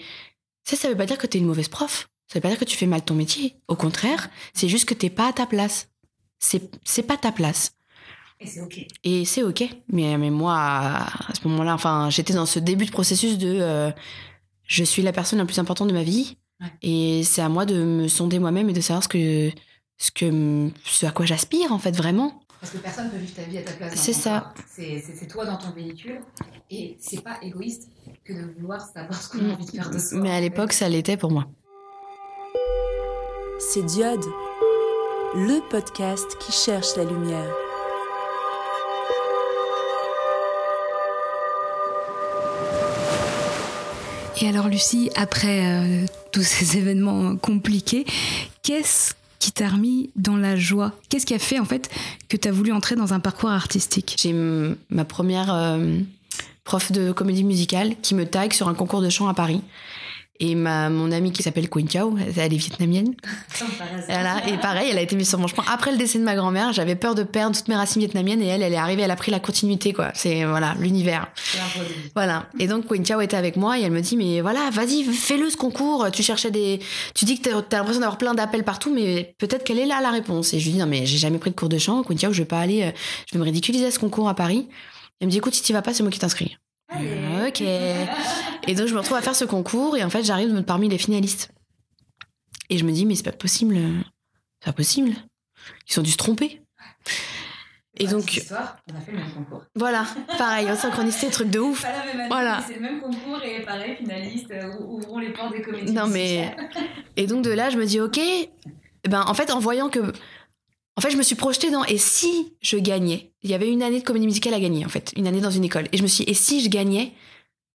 ça, ça veut pas dire que t'es une mauvaise prof. Ça veut pas dire que tu fais mal ton métier. Au contraire, c'est juste que t'es pas à ta place. C'est, c'est pas ta place. Et c'est ok. Et c'est ok. Mais, mais moi, à ce moment-là, enfin, j'étais dans ce début de processus de euh, je suis la personne la plus importante de ma vie. Ouais. Et c'est à moi de me sonder moi-même et de savoir ce que, ce que, ce à quoi j'aspire, en fait, vraiment. Parce que personne peut vivre ta vie à ta place. C'est ça. C'est c'est- c'est toi dans ton véhicule. Et c'est pas égoïste que de vouloir savoir ce qu'on a envie de faire de soi. Mais à l'époque, ça l'était pour moi. C'est Diode, le podcast qui cherche la lumière. Et alors Lucie, après euh, tous ces événements compliqués, qu'est-ce qui t'a remis dans la joie? Qu'est-ce qui a fait en fait que tu as voulu entrer dans un parcours artistique? J'ai ma première euh, prof de comédie musicale qui me tag sur un concours de chant à Paris. Et ma, mon amie qui s'appelle Queen Chow, elle est vietnamienne. Voilà, et pareil, elle a été mise sur mon chemin. Après le décès de ma grand-mère, j'avais peur de perdre toutes mes racines vietnamiennes et elle, elle est arrivée, elle a pris la continuité, quoi. C'est, voilà, l'univers. Voilà. Et donc, Queen Chao était avec moi et elle me dit, mais voilà, vas-y, fais-le ce concours. Tu cherchais des, tu dis que t'as t'as l'impression d'avoir plein d'appels partout, mais peut-être qu'elle est là la réponse. Et je lui dis, non, mais j'ai jamais pris de cours de chant. Queen Chao, je vais pas aller, euh, je vais me ridiculiser à ce concours à Paris. Elle me dit, écoute, si tu vas pas, c'est moi qui t'inscris. Allez. Ok. Et donc, je me retrouve à faire ce concours et en fait, j'arrive parmi les finalistes. Et je me dis, mais c'est pas possible. C'est pas possible. Ils ont dû se tromper. Et Pour la donc- histoire, on a fait le même concours. Voilà, pareil, en synchronicité, truc de ouf. Pas la même année, Voilà. c'est le même concours et pareil, finaliste, euh, ou- ouvrons les portes des comédies. Non, mais- Et donc de là, je me dis, ok. Ben, en fait, en voyant que. En fait, je me suis projetée dans. Et si je gagnais? Il y avait une année de comédie musicale à gagner, en fait. Une année dans une école. Et je me suis dit, et si je gagnais?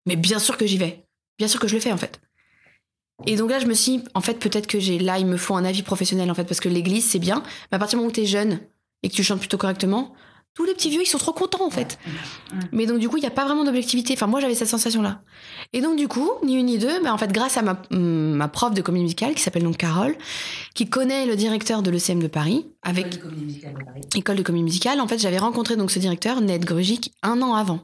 Mais bien sûr que j'y vais. Bien sûr que je le fais, en fait. Et donc là, je me suis en fait, peut-être que j'ai là, il me faut un avis professionnel, en fait, parce que l'église, c'est bien. Mais à partir du moment où t'es jeune et que tu chantes plutôt correctement, tous les petits vieux, ils sont trop contents, en fait. Mais donc, du coup, il n'y a pas vraiment d'objectivité. Enfin, moi, j'avais cette sensation-là. Et donc, du coup, ni une ni deux, bah, en fait, grâce à ma, ma prof de comédie musicale, qui s'appelle donc Carole, qui connaît le directeur de l'ECM de Paris, avec École de comédie musicale de Paris. école de comédie musicale, en fait, j'avais rencontré donc ce directeur, Ned Grugic, un an avant.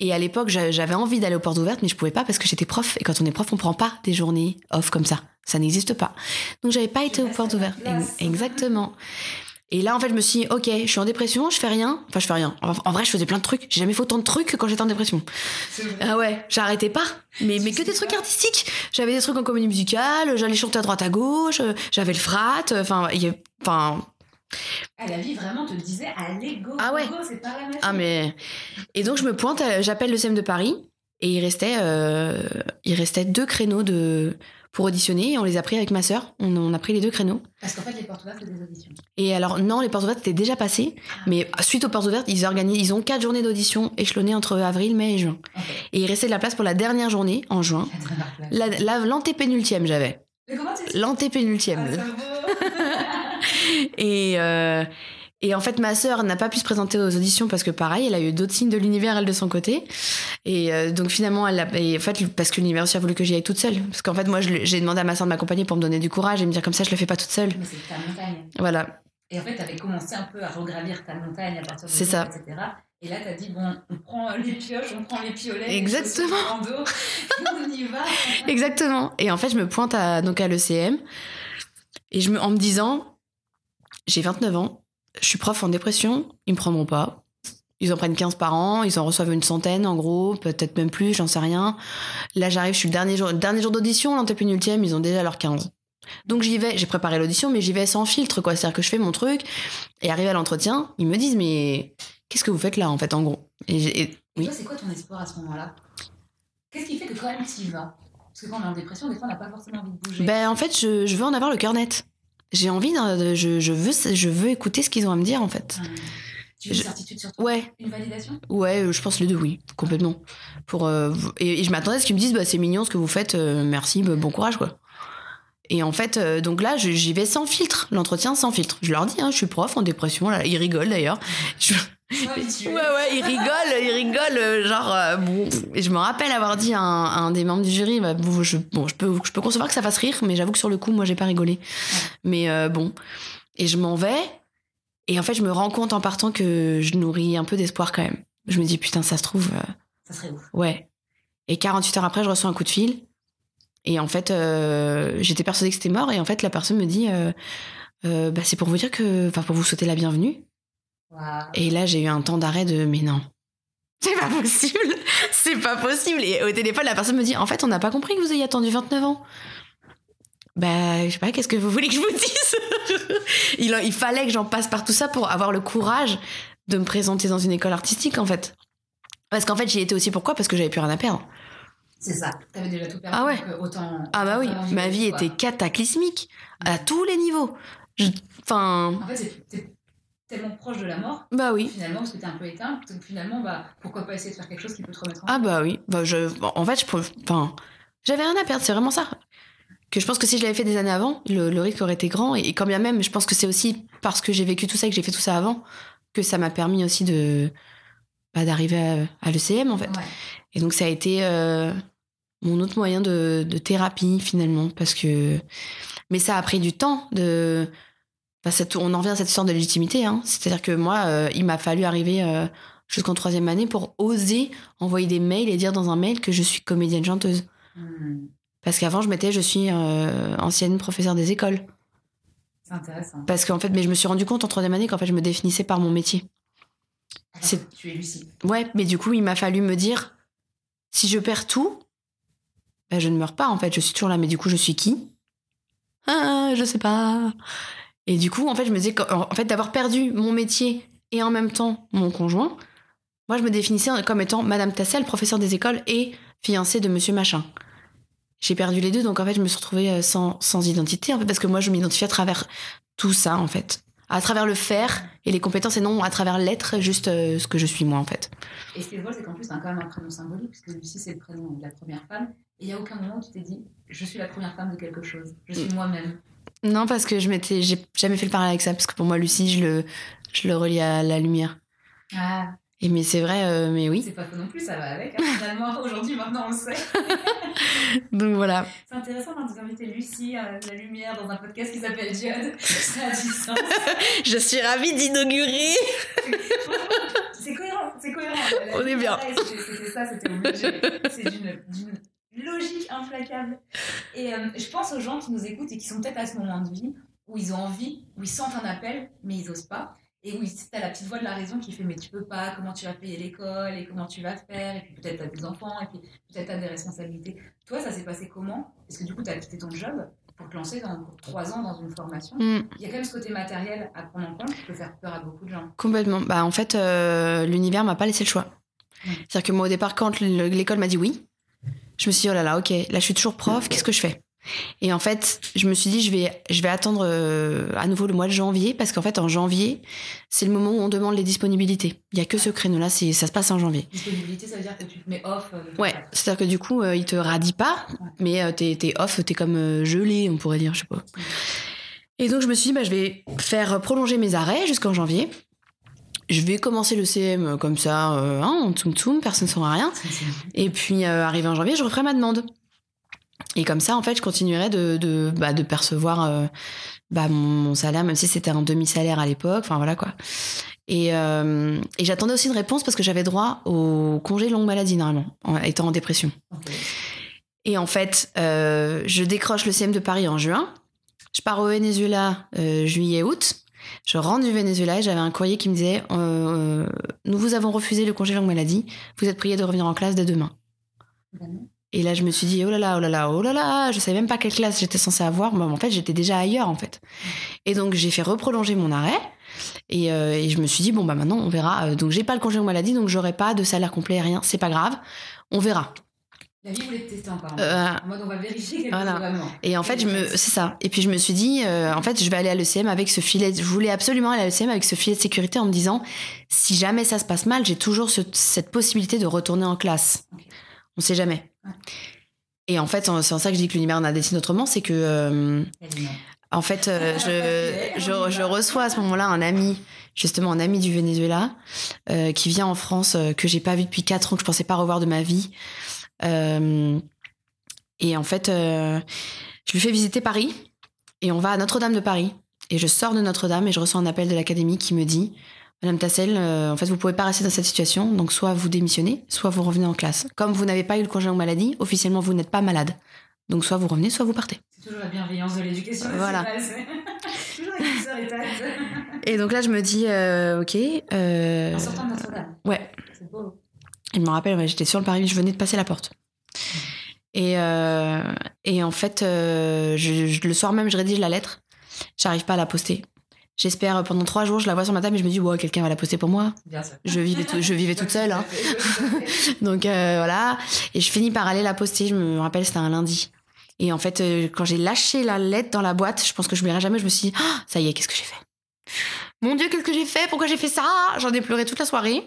Et à l'époque, j'a- j'avais envie d'aller aux portes ouvertes, mais je pouvais pas parce que j'étais prof. Et quand on est prof, on prend pas des journées off comme ça. Ça n'existe pas. Donc, j'avais pas été aux portes ouvertes. Exactement. Et là, en fait, je me suis dit, ok, je suis en dépression, je fais rien. Enfin, je fais rien. En, en vrai, je faisais plein de trucs. J'ai jamais fait autant de trucs que quand j'étais en dépression. Ah ouais, j'arrêtais pas. Mais, mais que des trucs artistiques. J'avais des trucs en comédie musicale, j'allais chanter à droite à gauche, j'avais le frat. Enfin, il y a- enfin, Ah, la vie vraiment te disait, allez, go, Ah go, ouais. go, c'est pas la magie. ah mais. Et donc, je me pointe, euh, j'appelle le CM de Paris. Et il restait, euh, il restait deux créneaux de, pour auditionner. Et on les a pris avec ma sœur. On, on a pris les deux créneaux. Parce qu'en fait, ouvertes, c'est des auditions. Et alors, non, les portes ouvertes étaient déjà passées. Mais suite aux portes ouvertes, ils organisent, ils ont quatre journées d'audition échelonnées entre avril, mai et juin. Et il restait de la place pour la dernière journée, en juin. La dernière place. La, la- l'antépénultième, j'avais. Mais comment tu L'antépénultième. Ah. Et, euh, et en fait, ma sœur n'a pas pu se présenter aux auditions parce que pareil, elle a eu d'autres signes de l'univers, elle, de son côté. Et euh, donc finalement, elle a, et en fait, parce que l'univers aussi a voulu que j'y aille toute seule. Parce qu'en fait, moi, j'ai demandé à ma sœur de m'accompagner pour me donner du courage et me dire comme ça, je le fais pas toute seule. Mais c'est ta montagne. Voilà. Et en fait, tu avais commencé un peu à regravir ta montagne à partir de C'est ça. etc. Et là, tu as dit, bon, on prend les pioches, on prend les piolets, Exactement. les rando, on y va. Exactement. Et en fait, je me pointe à, donc à l'ECM et je me, en me disant, j'ai 29 ans, je suis prof en dépression, ils me prendront pas. Ils en prennent 15 par an, ils en reçoivent une centaine en gros, peut-être même plus, j'en sais rien. Là, j'arrive, je suis le dernier jour, dernier jour d'audition, l'antépénultième, ils ont déjà leurs 15. Donc j'y vais, j'ai préparé l'audition, mais j'y vais sans filtre, quoi. C'est-à-dire que je fais mon truc, et arrivé à l'entretien, ils me disent, mais qu'est-ce que vous faites là, en fait, en gros? Et, et- Oui. toi, c'est quoi ton espoir à ce moment-là? Qu'est-ce qui fait que quand même tu y vas? Parce que quand on est en dépression, des fois, on n'a pas forcément envie de bouger. Ben, en fait, je, je veux en avoir le cœur net. J'ai envie, de- je, je, veux, je veux écouter ce qu'ils ont à me dire, en fait. Hum. Tu veux une certitude sur toi? Ouais, Une validation? Ouais, euh, je pense les deux, oui, complètement. Pour, euh, et, et je m'attendais à ce qu'ils me disent, bah, c'est mignon ce que vous faites, euh, merci, bah, bon courage, quoi. Et en fait, euh, donc là, j'y vais sans filtre, l'entretien sans filtre. Je leur dis, hein, je suis prof en dépression, là, ils rigolent d'ailleurs. Je- Habitué. Ouais, ouais, ils rigolent, ils rigolent, euh, genre, euh, bon. Et je me rappelle avoir dit à un, à un des membres du jury, bah, bon, je, bon, je peux, je peux concevoir que ça fasse rire, mais j'avoue que sur le coup, moi, j'ai pas rigolé. Mais euh, bon. Et je m'en vais, et en fait, je me rends compte en partant que je nourris un peu d'espoir quand même. Je me dis, putain, ça se trouve, euh, Ça serait ouf. ouais. Et 48 heures après, je reçois un coup de fil. Et en fait, j'étais persuadée que c'était mort, et en fait, la personne me dit, bah, c'est pour vous dire que, enfin, pour vous souhaiter la bienvenue. Et là, j'ai eu un temps d'arrêt de mais non. C'est pas possible, c'est pas possible. Et au téléphone, la personne me dit en fait, on n'a pas compris que vous ayez attendu 29 ans. Bah, je sais pas, qu'est-ce que vous voulez que je vous dise? Il, il fallait que j'en passe par tout ça pour avoir le courage de me présenter dans une école artistique en fait. Parce qu'en fait, j'y étais aussi pourquoi? Parce que j'avais plus rien à perdre. C'est ça. T'avais déjà tout perdu. Ah ouais. autant. Ah bah oui, ma vie quoi. était cataclysmique à tous les niveaux. Je- Enfin, En fait, tellement proche de la mort, bah oui. finalement, parce que t'es un peu éteint. Donc finalement, bah, pourquoi pas essayer de faire quelque chose qui peut te remettre en Ah bah oui. Bah je, en fait, je, peux- enfin, j'avais rien à perdre. C'est vraiment ça. Que je pense que si je l'avais fait des années avant, le, le risque aurait été grand. Et, et quand bien même, je pense que c'est aussi parce que j'ai vécu tout ça et que j'ai fait tout ça avant que ça m'a permis aussi de bah, d'arriver à, à l'ECM en fait. Ouais. Et donc ça a été euh, mon autre moyen de, de thérapie finalement parce que mais ça a pris du temps de enfin, cette- on en revient à cette sorte de légitimité hein. c'est-à-dire que moi euh, il m'a fallu arriver euh, jusqu'en troisième année pour oser envoyer des mails et dire dans un mail que je suis comédienne chanteuse Hum, parce qu'avant je mettais je suis euh, ancienne professeure des écoles C'est intéressant. parce qu'en fait mais je me suis rendu compte en troisième année qu'en fait je me définissais par mon métier c'est- Tu es lucide. Ouais, mais du coup, il m'a fallu me dire si je perds tout, bah, je ne meurs pas en fait, je suis toujours là, mais du coup, je suis qui? Ah, je sais pas. Et du coup, en fait, je me disais qu'en en fait, d'avoir perdu mon métier et en même temps mon conjoint, moi, je me définissais comme étant Madame Tassel, professeure des écoles et fiancée de Monsieur Machin. J'ai perdu les deux, donc en fait, je me suis retrouvée euh, sans, sans identité, en fait, parce que moi, je m'identifie à travers tout ça, en fait. À travers le faire et les compétences, et non à travers l'être, juste euh, ce que je suis moi, en fait. Et ce qui est drôle, c'est qu'en plus, t'as quand même un prénom symbolique, puisque Lucie, c'est le prénom de la première femme. Et il n'y a aucun moment où tu t'es dit, je suis la première femme de quelque chose. Je suis moi-même. Non, parce que je m'étais, j'ai jamais fait le parallèle avec ça, parce que pour moi, Lucie, je le, je le relie à la lumière. Ah, Et mais c'est vrai, euh, mais oui. c'est pas faux non plus, ça va avec. hein. Finalement, aujourd'hui, maintenant, on le sait. Donc voilà. C'est intéressant quand vous invitez Lucie à la lumière dans un podcast qui s'appelle Diode. Ça a du sens. Je suis ravie d'inaugurer. C'est cohérent, c'est cohérent. La On est bien. C'était ça, c'était obligé. C'est d'une logique implacable. Et euh, je pense aux gens qui nous écoutent et qui sont peut-être à ce moment de vie où ils ont envie, où ils sentent un appel, mais ils osent pas. Et où tu as la petite voix de la raison qui fait mais tu peux pas, comment tu vas payer l'école, et comment tu vas faire, et puis peut-être tu as des enfants, et puis peut-être tu as des responsabilités. Toi, ça s'est passé comment? Est-ce que du coup, tu as quitté ton job pour te lancer dans trois ans dans une formation Mm. Il y a quand même ce côté matériel à prendre en compte qui peut faire peur à beaucoup de gens. Complètement. Bah, en fait, euh, l'univers m'a pas laissé le choix. Mm. C'est-à-dire que moi, au départ, quand le- l'école m'a dit oui, je me suis dit, oh là là, ok, là, je suis toujours prof, qu'est-ce que je fais? Et en fait, je me suis dit, je vais, je vais attendre euh, à nouveau le mois de janvier, parce qu'en fait, en janvier, c'est le moment où on demande les disponibilités. Il y a que ce créneau-là, c'est- ça se passe en janvier. Disponibilité, ça veut dire que tu te mets off. euh, Ouais, c'est-à-dire que du coup, euh, il te radie pas, mais euh, t'es t'es off, t'es comme euh, gelé, on pourrait dire, je sais pas. Et donc, je me suis dit, bah, je vais faire prolonger mes arrêts jusqu'en janvier. Je vais commencer le CM comme ça, euh, hein, en tsum tsum, personne ne saura rien. Et puis, euh, arrivé en janvier, je referai ma demande. Et comme ça, en fait, je continuerai de, de, bah, de percevoir euh, bah, mon, mon salaire, même si c'était un demi-salaire à l'époque. Enfin, voilà quoi. Et, euh, et j'attendais aussi une réponse parce que j'avais droit au congé longue maladie, normalement, en étant en dépression. Et en fait, euh, je décroche le CM de Paris en juin. Je pars au Venezuela euh, juillet-août. Je rentre du Venezuela et j'avais un courrier qui me disait euh, euh, Nous vous avons refusé le congé longue maladie. Vous êtes prié de revenir en classe dès demain. Et là, je me suis dit Oh là là, oh là là, oh là là. Je savais même pas quelle classe j'étais censée avoir. Bah, en fait, j'étais déjà ailleurs, en fait. Et donc, j'ai fait reprolonger mon arrêt. Et, euh, je me suis dit Bon, bah maintenant, on verra. Donc, j'ai pas le congé longue maladie, donc j'aurai pas de salaire complet, rien. C'est pas grave. On verra. La vie voulait te tester encore. Euh, En mode, on va vérifier quelque voilà. chose vraiment. Et en fait, je me, c'est ça. Et puis je me suis dit, euh, en fait, je vais aller à l'ECM avec ce filet. Je voulais absolument aller à l'ECM avec ce filet de sécurité en me disant, si jamais ça se passe mal, j'ai toujours ce- cette possibilité de retourner en classe. Ok. On sait jamais. Ouais. Et en fait, c'est en ça que je dis que l'univers en a décidé autrement, c'est que, euh, en fait, euh, je, je, je reçois à ce moment-là un ami, justement un ami du Venezuela, qui vient en France, que j'ai pas vu depuis quatre ans, que je pensais pas revoir de ma vie. Euh, et en fait, euh, je lui fais visiter Paris, et on va à Notre-Dame de Paris. Et je sors de Notre-Dame et je reçois un appel de l'académie qui me dit Madame Tassel, euh, en fait, vous pouvez pas rester dans cette situation, donc soit vous démissionnez, soit vous revenez en classe. Comme vous n'avez pas eu le congé en maladie, officiellement vous n'êtes pas malade. Donc soit vous revenez, soit vous partez. C'est toujours la bienveillance de l'éducation. Voilà. toujours et donc là, je me dis, euh, ok. euh, En sortant de Notre-Dame. ouais. C'est beau. Il me rappelle, ouais, j'étais sur le parvis, je venais de passer la porte. Et, euh, et en fait, euh, je- je- le soir même, je rédige la lettre. J'arrive pas à la poster. J'espère euh, pendant trois jours, je la vois sur ma table et je me dis, ouais, quelqu'un va la poster pour moi. Bien. Je vivais, tout- je vivais toute seule. hein. Donc euh, voilà. Et je finis par aller la poster. Je me rappelle, c'était un lundi. Et en fait, quand j'ai lâché la lettre dans la boîte, je pense que je l'oublierai jamais. Je me suis dit, Ah, ça y est, qu'est-ce que j'ai fait? Mon Dieu, qu'est-ce que j'ai fait? Pourquoi j'ai fait ça? J'en ai pleuré toute la soirée.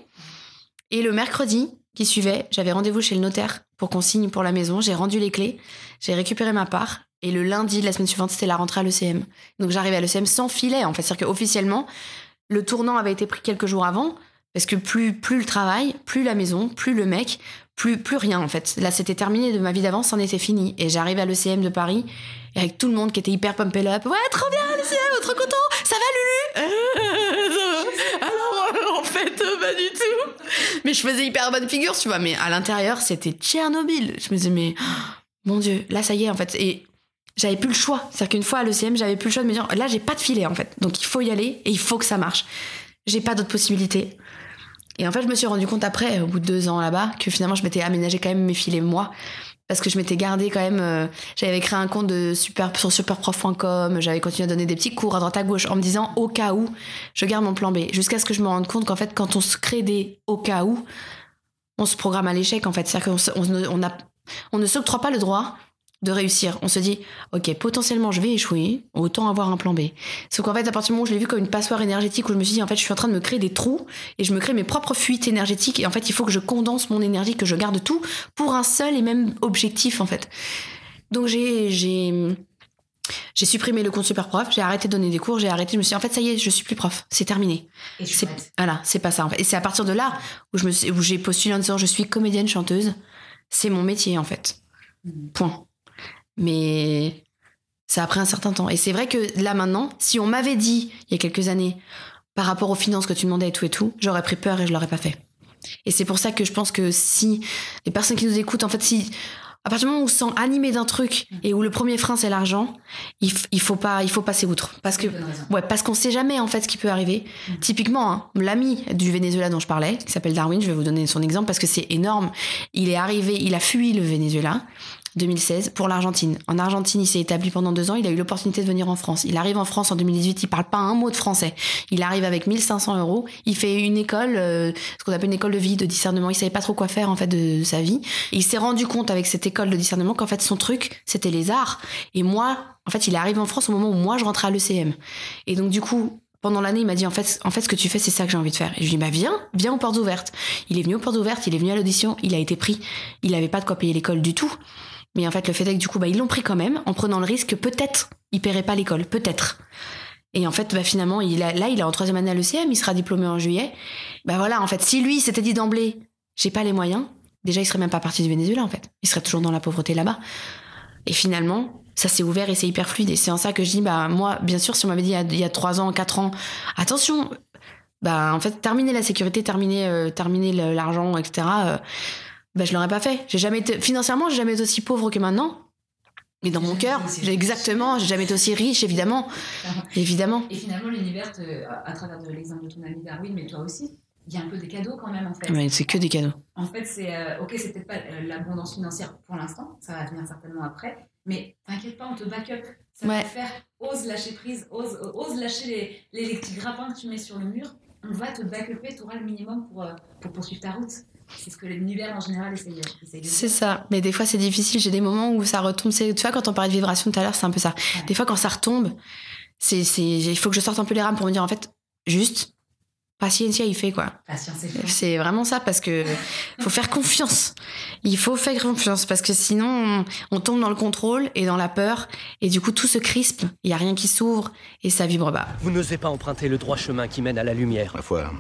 Et le mercredi qui suivait, j'avais rendez-vous chez le notaire pour qu'on signe pour la maison. J'ai rendu les clés, j'ai récupéré ma part. Et le lundi de la semaine suivante, c'était la rentrée à l'ECM. Donc j'arrivais à l'ECM sans filet, en fait. C'est-à-dire qu'officiellement, le tournant avait été pris quelques jours avant, parce que plus, plus le travail, plus la maison, plus le mec, plus, plus rien, en fait. Là, c'était terminé de ma vie d'avant, c'en était fini. Et j'arrive à l'ECM de Paris, et avec tout le monde qui était hyper pumped up. Ouais, trop bien, l'ECM, trop content, ça va, Lulu? Alors, pas du tout. Mais je faisais hyper bonne figure, tu vois. Mais à l'intérieur, c'était Tchernobyl. Je me disais, mais mon Dieu, là, ça y est, en fait. Et j'avais plus le choix. C'est-à-dire qu'une fois à l'ECM, j'avais plus le choix de me dire, là, j'ai pas de filet, en fait. Donc, il faut y aller et il faut que ça marche. J'ai pas d'autre possibilité. Et en fait, je me suis rendu compte après, au bout de deux ans là-bas, que finalement, je m'étais aménagé quand même mes filets moi. Parce que je m'étais gardé quand même. euh, j'avais créé un compte de super, sur superprof.com. J'avais continué à donner des petits cours à droite à gauche en me disant au cas où, je garde mon plan B. Jusqu'à ce que je me rende compte qu'en fait, quand on se crée des au cas où, on se programme à l'échec en fait. C'est-à-dire qu'on ne s'octroie pas le droit de réussir. On se dit, ok, potentiellement je vais échouer, autant avoir un plan B. Sauf qu'en fait, à partir du moment où je l'ai vu comme une passoire énergétique, où je me suis dit, en fait, je suis en train de me créer des trous et je me crée mes propres fuites énergétiques. Et en fait, il faut que je condense mon énergie, que je garde tout pour un seul et même objectif, en fait. Donc j'ai j'ai j'ai supprimé le compte super prof, j'ai arrêté de donner des cours, j'ai arrêté, je me suis dit, en fait, ça y est, je suis plus prof, c'est terminé. Et C'est voilà, c'est pas ça. En fait. Et c'est à partir de là où je me où j'ai postulé en disant je suis comédienne chanteuse, c'est mon métier en fait. Mhm. Point. Mais ça a pris un certain temps. Et c'est vrai que là maintenant, si on m'avait dit il y a quelques années par rapport aux finances que tu demandais et tout et tout, j'aurais pris peur et je l'aurais pas fait. Et c'est pour ça que je pense que si les personnes qui nous écoutent, en fait, si à partir du moment où on se sent animé d'un truc et où le premier frein c'est l'argent, il, il faut pas, il faut passer outre. Parce que, ouais, parce qu'on sait jamais en fait ce qui peut arriver. Typiquement, hein, l'ami du Venezuela dont je parlais, qui s'appelle Darwin, je vais vous donner son exemple parce que c'est énorme. Il est arrivé, il a fui le Venezuela. 2016 pour l'Argentine. En Argentine, il s'est établi pendant deux ans. Il a eu l'opportunité de venir en France. Il arrive en France en 2018. Il parle pas un mot de français. Il arrive avec 1500 euros. Il fait une école, euh, ce qu'on appelle une école de vie, de discernement. Il savait pas trop quoi faire en fait de sa vie. Et il s'est rendu compte avec cette école de discernement qu'en fait son truc c'était les arts. Et moi, en fait, il est arrivé en France au moment où moi je rentrais à l'ECM. Et donc du coup. Pendant l'année, il m'a dit en fait, en fait, ce que tu fais, c'est ça que j'ai envie de faire. Et je lui ai dit bah viens, viens aux portes ouvertes. Il est venu aux portes ouvertes, il est venu à l'audition, il a été pris. Il avait pas de quoi payer l'école du tout. Mais en fait, le fait est que du coup, bah, ils l'ont pris quand même, en prenant le risque que peut-être il paierait pas l'école, peut-être. Et en fait, bah, finalement, il a, là, il est en troisième année à l'ECM, il sera diplômé en juillet. Bah voilà, en fait, si lui s'était dit d'emblée, j'ai pas les moyens, déjà, il serait même pas parti du Venezuela, en fait. Il serait toujours dans la pauvreté là-bas. Et finalement, ça s'est ouvert et c'est hyper fluide. Et c'est en ça que je dis, bah, moi, bien sûr, si on m'avait dit il y a- trois ans, quatre ans, attention, bah, en fait, terminer la sécurité, terminer, euh, terminer l'argent, etc., bah, je l'aurais pas fait. J'ai jamais été, financièrement, j'ai jamais été aussi pauvre que maintenant. Mais dans mon cœur, j'ai exactement, j'ai jamais été aussi riche, évidemment. Évidemment. Et finalement, l'univers, à travers l'exemple de ton ami Darwin, mais toi aussi, il y a un peu des cadeaux quand même en fait. Mais c'est que des cadeaux. En fait, c'est euh, ok, c'est peut-être pas euh, l'abondance financière pour l'instant, ça va venir certainement après, mais t'inquiète pas, on te back up. Ça va Ouais. te faire, ose lâcher prise, ose, ose lâcher les, les, les petits grappins que tu mets sur le mur. On va te back upper, tu auras le minimum pour, euh, pour poursuivre ta route. C'est ce que l'univers en général essaye, essaye de C'est ça. Mais des fois, c'est difficile. J'ai des moments où ça retombe. C'est, tu vois, quand on parlait de vibration tout à l'heure, c'est un peu ça. Ouais. Des fois, quand ça retombe, c'est, il faut que je sorte un peu les rames pour me dire, en fait, juste, paciencia, il fait, quoi. Patience. C'est vraiment ça parce que faut faire confiance. Il faut faire confiance parce que sinon, on, on tombe dans le contrôle et dans la peur et du coup, tout se crispe. Il y a rien qui s'ouvre et ça vibre bas. Vous n'osez pas emprunter le droit chemin qui mène à la lumière. Ma foi,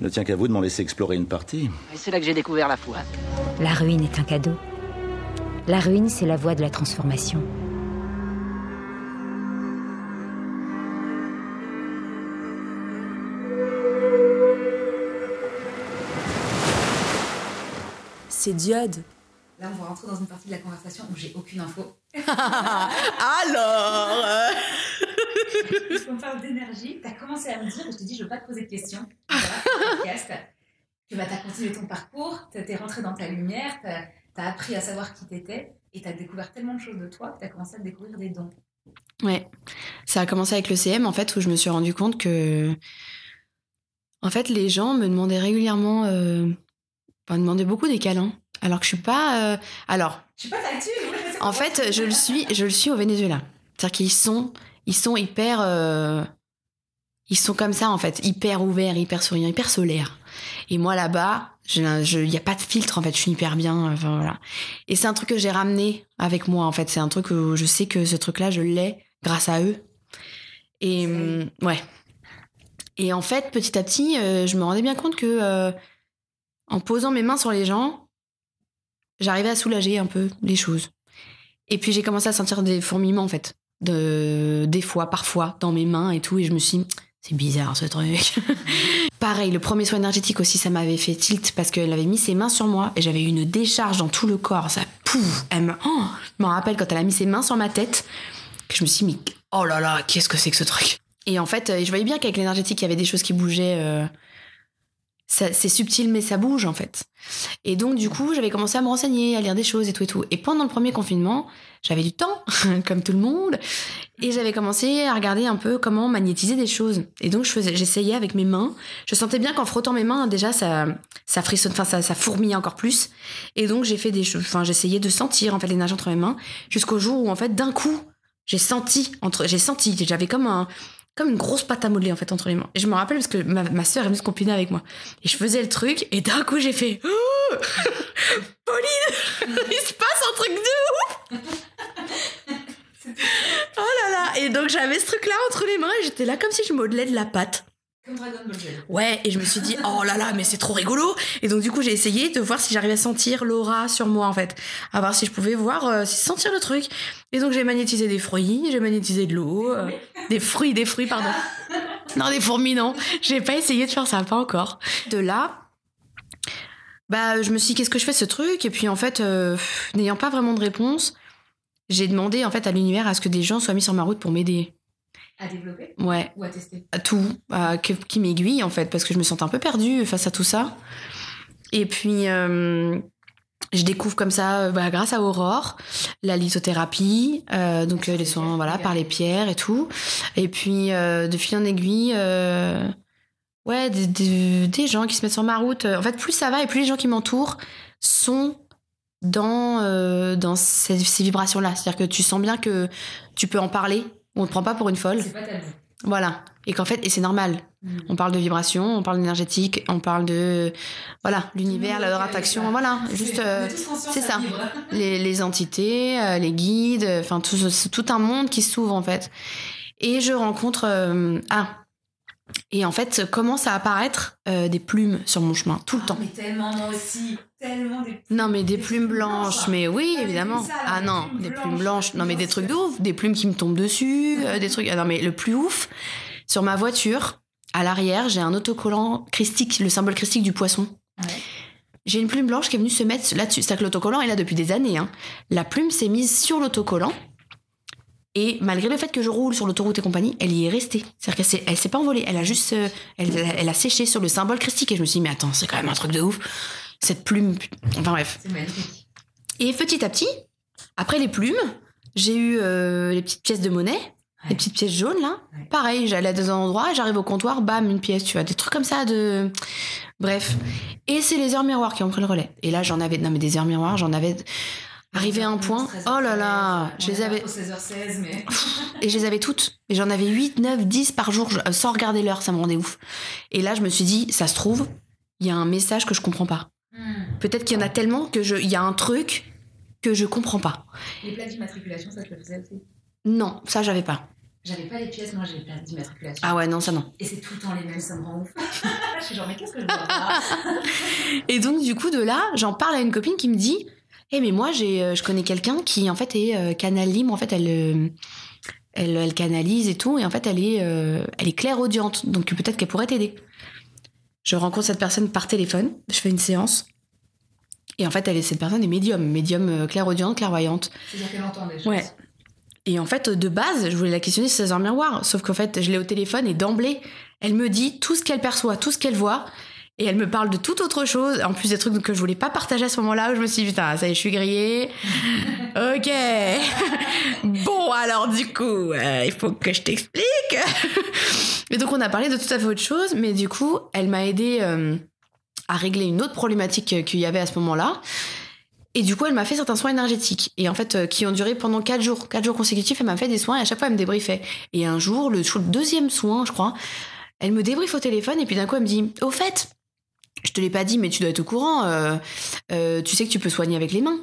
il ne tient qu'à vous de m'en laisser explorer une partie. Et c'est là que j'ai découvert la foi. La ruine est un cadeau. La ruine, c'est la voie de la transformation. C'est Diode. Là, on va rentrer dans une partie de la conversation où j'ai aucune info. Alors Puisqu'on parle d'énergie, tu as commencé à me dire, je te dis, je veux pas te poser de questions. Voilà, podcast, que bah, tu as continué ton parcours, tu es rentré dans ta lumière, tu as, appris à savoir qui t'étais, et tu as découvert tellement de choses de toi que tu as commencé à découvrir des dons. Ouais, ça a commencé avec le CM en fait où je me suis rendu compte que en fait les gens me demandaient régulièrement, euh... enfin, me demandaient beaucoup des câlins, alors que je suis pas. euh, Alors, Je suis pas tactile, en fait, je le suis, je le suis au Venezuela. C'est-à-dire qu'ils sont, ils sont hyper, euh, ils sont comme ça en fait, hyper ouverts, hyper souriants, hyper solaires. Et moi là-bas, il n'y a pas de filtre en fait, je suis hyper bien. Enfin voilà. Et c'est un truc que j'ai ramené avec moi en fait. C'est un truc où je sais que ce truc-là, je l'ai grâce à eux. Et hum, ouais. Et en fait, petit à petit, euh, je me rendais bien compte que euh, en posant mes mains sur les gens, j'arrivais à soulager un peu les choses. Et puis j'ai commencé à sentir des fourmillements en fait, de des fois, parfois, dans mes mains et tout, et je me suis dit, c'est bizarre ce truc. Pareil, le premier soin énergétique aussi, ça m'avait fait tilt parce qu'elle avait mis ses mains sur moi et j'avais eu une décharge dans tout le corps. Ça, pouf, elle me, oh, je m'en rappelle quand elle a mis ses mains sur ma tête, que je me suis dit, oh là là, qu'est-ce que c'est que ce truc? Et en fait, euh, je voyais bien qu'avec l'énergétique, il y avait des choses qui bougeaient. euh, c'est subtil, mais ça bouge en fait. Et donc, du coup, j'avais commencé à me renseigner, à lire des choses et tout et tout. Et pendant le premier confinement, j'avais du temps, comme tout le monde, et j'avais commencé à regarder un peu comment magnétiser des choses. Et donc, je faisais, j'essayais avec mes mains. Je sentais bien qu'en frottant mes mains, déjà, ça, ça frissonne, enfin, ça, ça fourmillait encore plus. Et donc, j'ai fait des enfin, j'essayais de sentir, en fait, l'énergie entre mes mains, jusqu'au jour où, en fait, d'un coup, j'ai senti, entre, j'ai senti, j'avais comme un, une grosse pâte à modeler, en fait, entre les mains. Et je me rappelle parce que ma, ma soeur est venue se compiner avec moi. Et je faisais le truc, et d'un coup, j'ai fait, Oh Pauline, il se passe un truc de ouf! Oh là là! Et donc j'avais ce truc-là entre les mains et j'étais là comme si je modelais de la pâte. Comme Dragon Ball Z. Ouais, et je me suis dit, oh là là, mais c'est trop rigolo! Et donc du coup, j'ai essayé de voir si j'arrivais à sentir l'aura sur moi en fait. À voir si je pouvais voir, euh, si sentir le truc. Et donc j'ai magnétisé des fruits, j'ai magnétisé de l'eau, euh, des fruits, des fruits, pardon. Non, des fourmis, non. J'ai pas essayé de faire ça, pas encore. De là, bah, je me suis dit, qu'est-ce que je fais ce truc? Et puis, en fait, euh, n'ayant pas vraiment de réponse, j'ai demandé en fait à l'univers à ce que des gens soient mis sur ma route pour m'aider. À développer Ouais, ou à tester à tout, que- qui m'aiguille en fait, parce que je me sentais un peu perdue face à tout ça. Et puis, euh, je découvre comme ça, euh, bah, grâce à Aurore, la lithothérapie, euh, donc les soins voilà, par les pierres et tout. Et puis, de fil en aiguille, ouais, des, des- des gens qui se mettent sur ma route. En fait, plus ça va et plus les gens qui m'entourent sont dans, dans ces, ces vibrations-là. C'est-à-dire que tu sens bien que tu peux en parler, on ne te prend pas pour une folle. C'est pas tabou. Voilà. Et qu'en fait, et c'est normal. On parle de vibration, on parle d'énergétique, on parle de voilà l'univers, la loi d'attraction, voilà, juste euh, c'est ça. les, les entités, euh, les guides, euh, enfin tout, tout un monde qui s'ouvre en fait. Et je rencontre euh, ah et en fait commence à apparaître euh, des plumes sur mon chemin tout le temps. Mais tellement moi aussi, tellement des Non mais des Des plumes plumes blanches, blanches, mais oui Ah, évidemment. ça, Ah non, plumes des plumes blanches. blanches. Non mais des trucs de ouf, des plumes qui me tombent dessus, euh, des trucs. Ah non mais le plus ouf, sur ma voiture, à l'arrière, j'ai un autocollant christique, le symbole christique du poisson. Ouais. J'ai une plume blanche qui est venue se mettre là-dessus. C'est-à-dire que l'autocollant est là depuis des années. hein. La plume s'est mise sur l'autocollant. Et malgré le fait que je roule sur l'autoroute et compagnie, elle y est restée. C'est-à-dire qu'elle s'est, elle s'est pas envolée. Elle a juste, euh, elle, elle a séché sur le symbole christique. Et je me suis dit, mais attends, c'est quand même un truc de ouf. Cette plume. Enfin bref. C'est magnifique. Et petit à petit, après les plumes, j'ai eu euh, les petites pièces de monnaie, les petites pièces jaunes là. Ouais. Pareil, j'allais à des endroits, j'arrive au comptoir, bam, une pièce, tu vois, des trucs comme ça de. Bref. Et c'est les heures miroirs qui ont pris le relais. Et là, j'en avais. Non, mais des heures miroirs, j'en avais. Arrivé à un point. Oh là là, je les avais. 16h16, mais. Et je les avais toutes. Et j'en avais 8, 9, 10 par jour, sans regarder l'heure, ça me rendait ouf. Et là, je me suis dit, ça se trouve, il y a un message que je comprends pas. Hmm. Peut-être qu'il y en a tellement que je, il y a un truc que je comprends pas. Les plaques d'immatriculation, ça te le faisait aussi? Non, ça j'avais pas. J'avais pas les pièces, moi j'ai les plaques d'immatriculation. Ah ouais, non, ça non. Et c'est tout le temps les mêmes, ça me rend ouf. je suis genre, mais qu'est-ce que je dois avoir Et donc du coup de là, j'en parle à une copine qui me dit, eh mais moi j'ai, euh, je connais quelqu'un qui en fait est euh, canal libre, en fait elle, euh, elle, elle canalise et tout, et en fait elle est, euh, elle est clairaudiente, donc peut-être qu'elle pourrait t'aider. Je rencontre cette personne par téléphone, je fais une séance. Et en fait, elle est, cette personne est médium, médium euh, clairaudiente, clairvoyante. C'est-à-dire qu'elle entend des choses. Ouais. Et en fait, de base, je voulais la questionner sur ses heures miroirs. Sauf qu'en fait, je l'ai au téléphone et d'emblée, elle me dit tout ce qu'elle perçoit, tout ce qu'elle voit. Et elle me parle de toute autre chose. En plus, des trucs que je voulais pas partager à ce moment-là, où je me suis dit, putain, ça y est, je suis grillée. ok. bon, alors, du coup, euh, il faut que je t'explique. et donc, on a parlé de tout à fait autre chose. Mais du coup, elle m'a aidé euh, à régler une autre problématique euh, qu'il y avait à ce moment-là. Et du coup, elle m'a fait certains soins énergétiques. Et en fait, euh, qui ont duré pendant quatre jours. Quatre jours consécutifs, elle m'a fait des soins et à chaque fois, elle me débriefait. Et un jour, le, le deuxième soin, je crois, elle me débriefe au téléphone et puis d'un coup, elle me dit Au fait, je te l'ai pas dit, mais tu dois être au courant. euh, euh, tu sais que tu peux soigner avec les mains.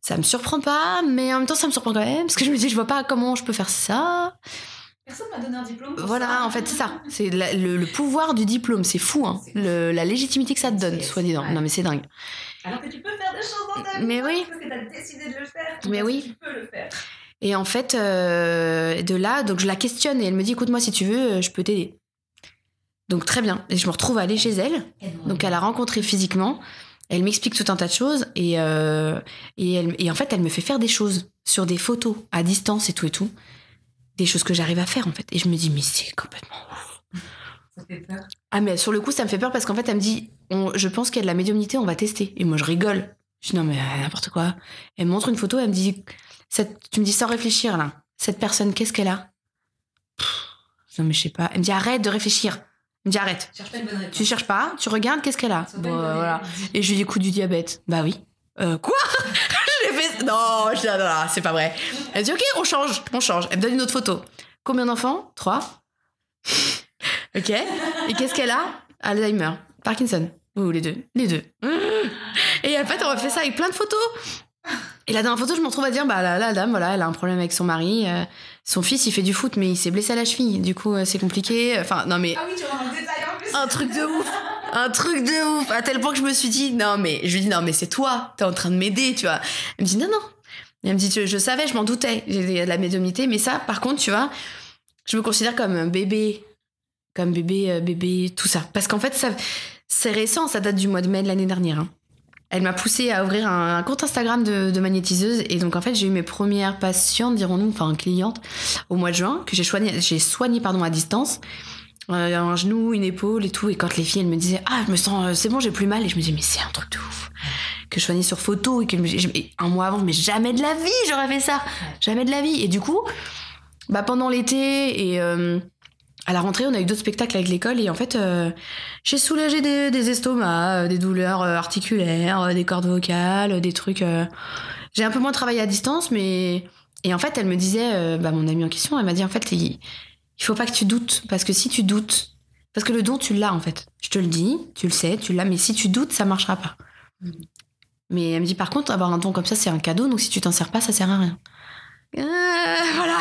Ça me surprend pas, mais en même temps, ça me surprend quand même. Parce que je me dis Je vois pas comment je peux faire ça. Personne m'a donné un diplôme. pour Voilà, ça. en fait, c'est ça. C'est le, le pouvoir du diplôme. C'est fou, hein. Le- la légitimité que ça te donne, soi-disant. ouais. Non, mais c'est dingue. Alors que tu peux faire des choses dans ta vie. Mais oui. Parce que t'as décidé de le faire. Mais oui. que Tu peux le faire. Et en fait, euh, de là, donc je la questionne et elle me dit écoute-moi, si tu veux, je peux t'aider. Donc très bien. Et je me retrouve à aller chez elle. Donc elle a rencontré physiquement. Elle m'explique tout un tas de choses et, euh, et, elle, et en fait, elle me fait faire des choses sur des photos à distance et tout et tout. Des choses que j'arrive à faire en fait. Et je me dis mais c'est complètement ouf. Ça fait peur. Ah mais sur le coup, ça me fait peur parce qu'en fait, elle me dit on- je pense qu'il y a de la médiumnité, on va tester. Et moi, je rigole. Je dis non mais euh, n'importe quoi. Elle me montre une photo, elle me dit cette, tu me dis sans réfléchir là. Cette personne, qu'est-ce qu'elle a? Pff, Non mais je sais pas. Elle me dit arrête de réfléchir. Elle me dit arrête. Cherche pas une bonne réponse. Tu cherches pas, tu regardes qu'est-ce qu'elle a. Bon, euh, voilà. Et je lui dis coup du diabète. Bah oui. Euh, quoi? Je l'ai fait. Non, je dis, non, non, c'est pas vrai. Elle dit ok, on change, on change. Elle me donne une autre photo. Combien d'enfants? Trois. ok. Et qu'est-ce qu'elle a? Alzheimer, Parkinson. Ou les deux. Les deux. Et en fait, on a fait ça avec plein de photos. Et la dernière photo, je me retrouve à dire, bah là, la dame, voilà, elle a un problème avec son mari. euh, son fils, il fait du foot, mais il s'est blessé à la cheville. Du coup, euh, c'est compliqué. Enfin, non mais Ah oui, tu détail en plus. un truc de ouf. Un truc de ouf. À tel point que je me suis dit non mais je lui dis non mais c'est toi. T'es en train de m'aider tu vois. Elle me dit non non. Elle me dit je, je savais je m'en doutais. J'ai de la médiumnité mais ça par contre tu vois je me considère comme un bébé. Comme bébé euh, bébé tout ça. Parce qu'en fait ça c'est récent. Ça date du mois de mai de l'année dernière hein. Elle m'a poussé à ouvrir un, un compte Instagram de, de magnétiseuse. Et donc, en fait, j'ai eu mes premières patientes, dirons-nous, enfin clientes, au mois de juin, que j'ai soigné, j'ai soigné pardon, à distance. Euh, un genou, une épaule et tout. Et quand les filles, elles me disaient Ah, je me sens, euh, c'est bon, j'ai plus mal. Et je me disais Mais c'est un truc de ouf. Que je soignais sur photo et que je me- je- et un mois avant, mais jamais de la vie, j'aurais fait ça. Jamais de la vie. Et du coup, bah, pendant l'été et euh, à la rentrée, on a eu d'autres spectacles avec l'école. Et en fait, euh, j'ai soulagé des, des estomacs, euh, des douleurs euh, articulaires, des cordes vocales, des trucs. euh, J'ai un peu moins travaillé à distance, mais. Et en fait, elle me disait, euh, bah, mon amie en question, elle m'a dit en fait, il, il faut pas que tu doutes. Parce que si tu doutes. Parce que le don, tu l'as en fait. Je te le dis, tu le sais, tu l'as, mais si tu doutes, ça marchera pas. Mais elle me dit par contre, avoir un don comme ça, c'est un cadeau, donc si tu t'en sers pas, ça sert à rien. Voilà.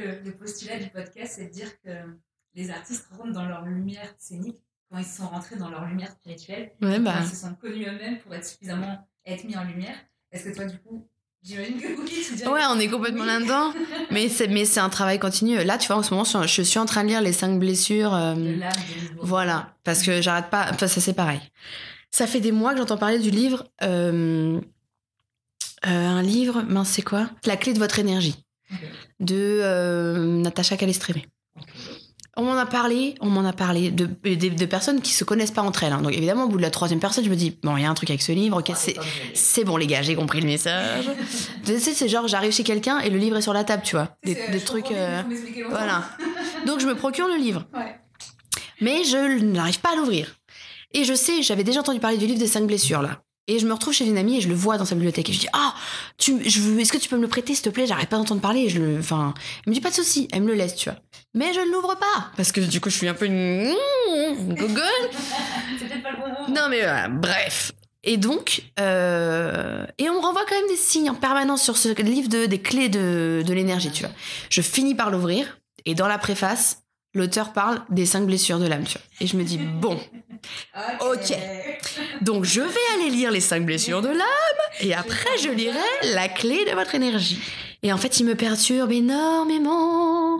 Le, le postulat du podcast, c'est de dire que les artistes rentrent dans leur lumière scénique quand ils sont rentrés dans leur lumière spirituelle. Ouais, quand bah. ils se sont connus eux-mêmes pour être suffisamment être mis en lumière. Est-ce que toi, du coup, j'imagine que oui, tu dirais- Ouais, on est complètement Oui. là-dedans. Mais c'est, mais c'est un travail continu. Là, tu vois, en ce moment, je suis- en train de lire les cinq blessures. euh, voilà, parce que j'arrête pas. Enfin, ça c'est pareil. Ça fait des mois que j'entends parler du livre. euh, euh, un livre, mince, c'est quoi? La clé de votre énergie De euh, Natacha Calestrémé. On m'en a parlé, on m'en a parlé de, de, de personnes qui se connaissent pas entre elles. hein. Donc évidemment, au bout de la troisième personne, je me dis bon, il y a un truc avec ce livre. Ok, c'est c'est bon les gars, j'ai compris le message. tu sais, c'est genre j'arrive chez quelqu'un et le livre est sur la table, tu vois, des, trucs. euh, voilà. Donc je me procure le livre. Ouais. Mais je n'arrive pas à l'ouvrir. Et je sais, j'avais déjà entendu parler du livre des cinq blessures là. Et je me retrouve chez une amie et je le vois dans sa bibliothèque. Et je dis Ah, tu, je veux, est-ce que tu peux me le prêter, s'il te plaît? J'arrête pas d'entendre parler. Et je le, enfin, elle me dit pas de souci. Elle me le laisse, tu vois. Mais je ne l'ouvre pas parce que du coup, je suis un peu une une peut-être pas le bon. Non, mais voilà, bref. Et donc, euh, et on me renvoie quand même des signes en permanence sur ce livre de, des clés de, de l'énergie, tu vois. Je finis par l'ouvrir, et dans la préface, l'auteur parle des cinq blessures de l'âme, tu vois. Et je me dis, bon, Ok. donc je vais aller lire les cinq blessures de l'âme, et après je lirai la clé de votre énergie. Et en fait, il me perturbe énormément.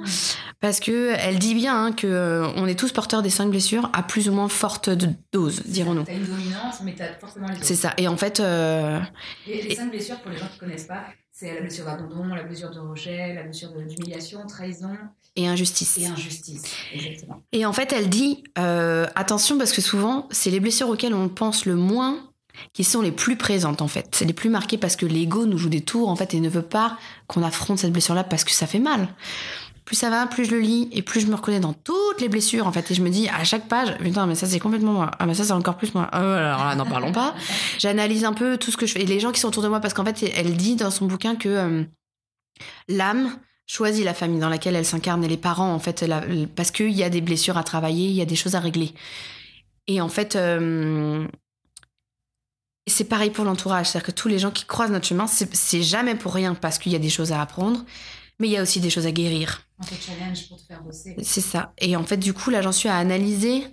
Parce que elle dit bien hein, que euh, on est tous porteurs des cinq blessures à plus ou moins forte de- dose, dirons-nous. T'as une dominante, mais t'as forcément les. C'est ça. Et en fait, euh, Et les cinq blessures, pour les gens qui connaissent pas, c'est la blessure d'abandon, la blessure de rejet, la blessure d'humiliation, trahison et injustice. et injustice. Exactement. Et en fait, elle dit euh, attention parce que souvent, c'est les blessures auxquelles on pense le moins qui sont les plus présentes en fait. C'est les plus marquées parce que l'ego nous joue des tours en fait et ne veut pas qu'on affronte cette blessure-là parce que ça fait mal. Plus ça va, plus je le lis et plus je me reconnais dans toutes les blessures en fait. Et je me dis à chaque page putain mais ça c'est complètement moi. Ah mais ça c'est encore plus moi. Ah ouais, alors là n'en parlons pas. J'analyse un peu tout ce que je fais. Et les gens qui sont autour de moi parce qu'en fait elle dit dans son bouquin que euh, l'âme choisit la famille dans laquelle elle s'incarne et les parents en fait la- parce qu'il y a des blessures à travailler il y a des choses à régler. Et en fait euh, c'est pareil pour l'entourage. C'est-à-dire que tous les gens qui croisent notre chemin c'est jamais pour rien parce qu'il y a des choses à apprendre mais il y a aussi des choses à guérir On te challenge pour te faire bosser. c'est ça. Et en fait, du coup, là, j'en suis à analyser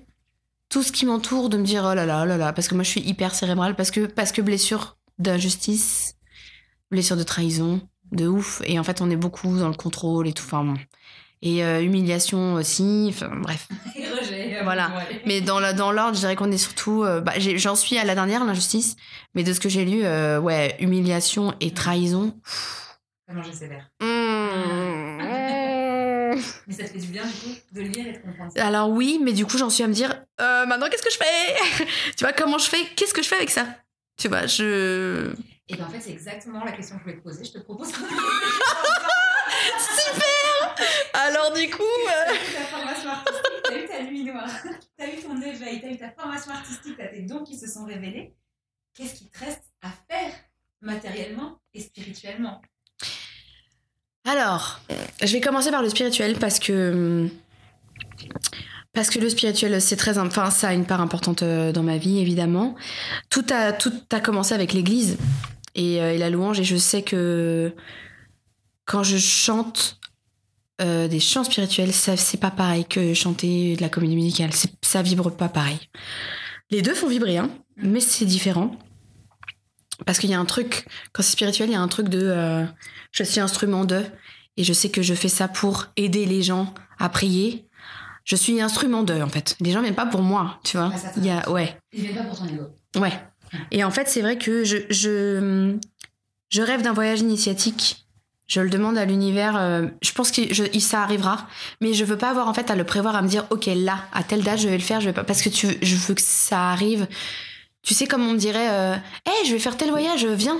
tout ce qui m'entoure, de me dire oh là là, oh là là, parce que moi, je suis hyper cérébrale, parce que, parce que blessure d'injustice, blessure de trahison, de ouf. Et en fait, on est beaucoup dans le contrôle et tout. Enfin, bon. Et euh, humiliation aussi. Enfin, bref. Et rejet. euh, Voilà. ouais. Mais dans la- dans l'ordre, je dirais qu'on est surtout. euh, bah, J'en suis à la dernière, l'injustice. Mais de ce que j'ai lu, euh, ouais, humiliation et trahison. T'as mangé sévère. Mmh. Mais ça te fait du bien, du coup, de lire et de comprendre ça. Alors oui, mais du coup, j'en suis à me dire, euh, maintenant, qu'est-ce que je fais Tu vois, comment je fais? Qu'est-ce que je fais avec ça? Tu vois, je... Et bien, en fait, c'est exactement la question que je voulais te poser. Je te propose. Alors du coup... T'as eu ta formation artistique, t'as eu ta nuit noire, t'as eu ton éveil, t'as eu ta formation artistique, t'as tes dons qui se sont révélés? Qu'est-ce qui te reste à faire matériellement et spirituellement? Alors, je vais commencer par le spirituel parce que... Le spirituel, c'est très... Enfin, ça a une part importante euh, dans ma vie, évidemment. Tout a, tout a commencé avec l'église et, euh, la louange. Et je sais que quand je chante euh, des chants spirituels, ça c'est pas pareil que chanter de la comédie musicale. Ça vibre pas pareil. Les deux font vibrer, hein, mais c'est différent. Parce qu'il y a un truc, quand c'est spirituel, il y a un truc de euh, je suis instrument de, et je sais que je fais ça pour aider les gens à prier. Je suis instrument de, en fait. Les gens viennent pas pour moi, tu vois. Il y a, ouais. Ils viennent pas pour ton ego. Ouais. Et en fait, c'est vrai que je, je, je rêve d'un voyage initiatique. Je le demande à l'univers. euh, je pense que je- ça arrivera, mais je veux pas avoir en fait à le prévoir, à me dire ok là à telle date je vais le faire. Je vais pas parce que tu, je veux que ça arrive. Tu sais comme on me dirait, euh, hey je vais faire tel voyage, viens.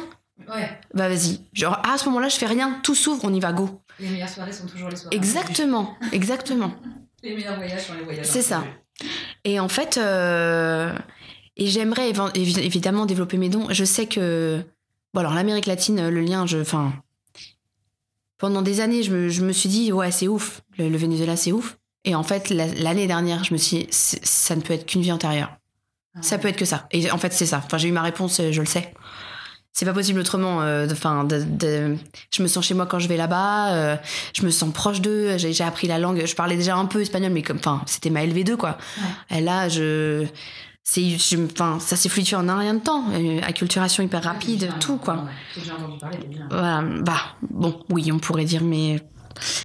Ouais. Bah vas-y. Genre à ce moment-là je fais rien, tout s'ouvre, on y va go. Les meilleures soirées sont toujours les soirées. Exactement, exactement. Les meilleurs voyages sont les voyages. C'est ça. Et en fait, euh, et j'aimerais évidemment développer mes dons. Je sais que, bon alors l'Amérique latine, le lien, je, enfin, pendant des années, je me, je me suis dit ouais c'est ouf, le, le Venezuela c'est ouf. Et en fait, la- l'année dernière, je me suis dit, ça ne peut être qu'une vie antérieure. Ça peut être que ça. Et en fait, c'est ça. Enfin, j'ai eu ma réponse, euh, je le sais. C'est pas possible autrement. euh, de- Enfin, de, de- je me sens chez moi quand je vais là-bas. euh, je me sens proche d'eux. J'ai appris la langue. Je parlais déjà un peu espagnol, mais comme, enfin, c'était ma LV2 quoi. Et là, je, c'est, enfin, ça s'est fluidifié en un rien de temps. Acculturation hyper rapide, tout quoi. J'ai entendu parler. Voilà, bah, bon, oui, on pourrait dire, mais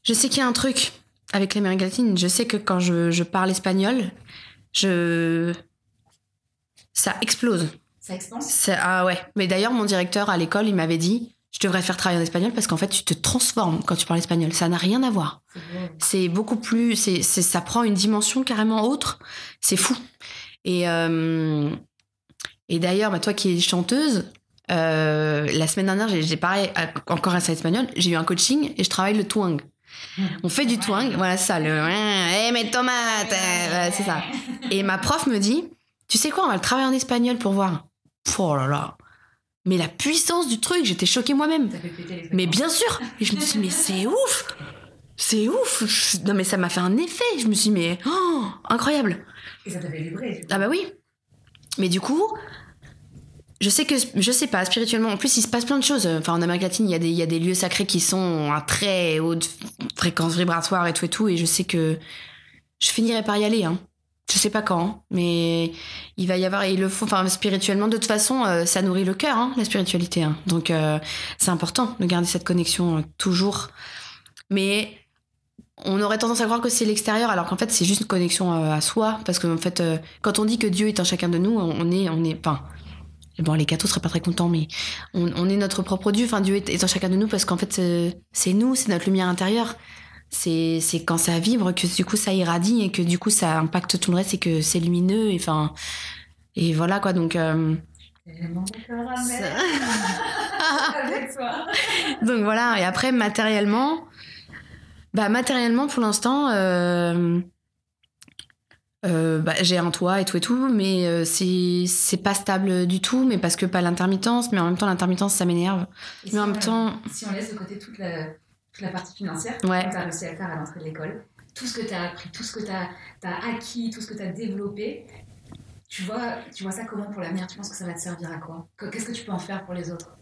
je sais qu'il y a un truc avec l'Amérique latine. Je sais que quand je, je parle espagnol, je. Ça explose. Ça C'est- Ah ouais. Mais d'ailleurs, mon directeur à l'école, il m'avait dit Je devrais faire travailler en espagnol parce qu'en fait, tu te transformes quand tu parles espagnol. Ça n'a rien à voir. C'est beau. C'est beaucoup plus. C'est, ça prend une dimension carrément autre. C'est fou. Et, euh, et d'ailleurs, bah, toi qui es chanteuse, euh, la semaine dernière, j'ai, pareil, à- encore un site espagnol, j'ai eu un coaching et je travaille le twang. On fait du twang, voilà ça, le hey, mes tomates, voilà, c'est ça. Et ma prof me dit Tu sais quoi, on va le travailler en espagnol pour voir. Oh là là. Mais la puissance du truc, j'étais choquée moi-même. Mais bien sûr Et je me suis dit, mais c'est ouf C'est ouf Non mais ça m'a fait un effet. Je me suis dit, mais oh, incroyable Et ça t'a fait vibrer. du coup. Ah bah oui Mais du coup, je sais que, je sais pas, spirituellement, en plus il se passe plein de choses. Enfin en Amérique latine, il y, a des- il y a des lieux sacrés qui sont à très haute fréquence vibratoire et tout et tout. Et je sais que je finirai par y aller. Hein. Je sais pas quand, mais il va y avoir, et le faut, enfin spirituellement, de toute façon, euh, ça nourrit le cœur, hein, la spiritualité. hein. Donc euh, c'est important de garder cette connexion euh, toujours. Mais on aurait tendance à croire que c'est l'extérieur, alors qu'en fait c'est juste une connexion à soi, parce que en fait, quand on dit que Dieu est en chacun de nous, on est, on est, bon, les cathos seraient pas très contents, mais on, est notre propre Dieu. Enfin, Dieu est, en chacun de nous parce qu'en fait c'est nous, c'est notre lumière intérieure. C'est c'est quand ça vibre que du coup ça irradie et que du coup ça impacte tout le reste et que c'est lumineux. Et enfin, et voilà quoi. Donc euh. Donc voilà, et après matériellement, bah matériellement pour l'instant, euh, euh, bah, j'ai un toit et tout et tout, mais euh, c'est c'est pas stable du tout, mais parce que pas l'intermittence, mais en même temps l'intermittence ça m'énerve. Mais en même temps, Si on laisse de côté toute la, toute la partie financière, Ouais. que tu as réussi à faire à l'entrée de l'école, tout ce que tu as appris, tout ce que tu as, acquis, tout ce que tu as développé, tu vois, tu vois ça comment pour l'avenir? Tu penses que ça va te servir à quoi? Que- Qu'est-ce que tu peux en faire pour les autres?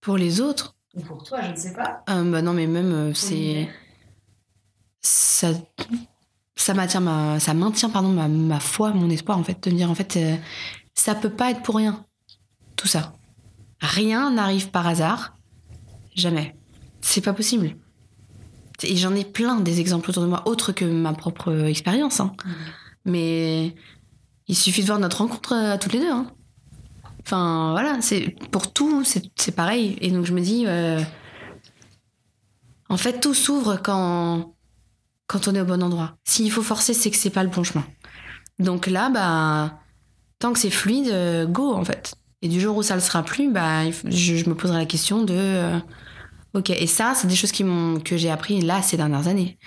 Pour les autres, Ou pour toi, je ne sais pas. euh, bah non mais même euh, c'est ça ça maintient ma ça maintient pardon ma, ma foi, mon espoir en fait de me dire en fait euh, ça peut pas être pour rien tout ça. Rien n'arrive par hasard, jamais. C'est pas possible. Et j'en ai plein des exemples autour de moi autres que ma propre euh, expérience hein. Mhm. Mais il suffit de voir notre rencontre euh, à toutes les deux hein. Enfin voilà, c'est pour tout, c'est pareil et donc je me dis euh, en fait tout s'ouvre quand quand on est au bon endroit. S'il faut forcer, c'est que c'est pas le bon chemin. Donc là, bah, tant que c'est fluide, euh, go en fait. Et du jour où ça le sera plus, bah, je, je me poserai la question de, euh, ok. Et ça, c'est des choses qui m'ont que j'ai appris là ces dernières années.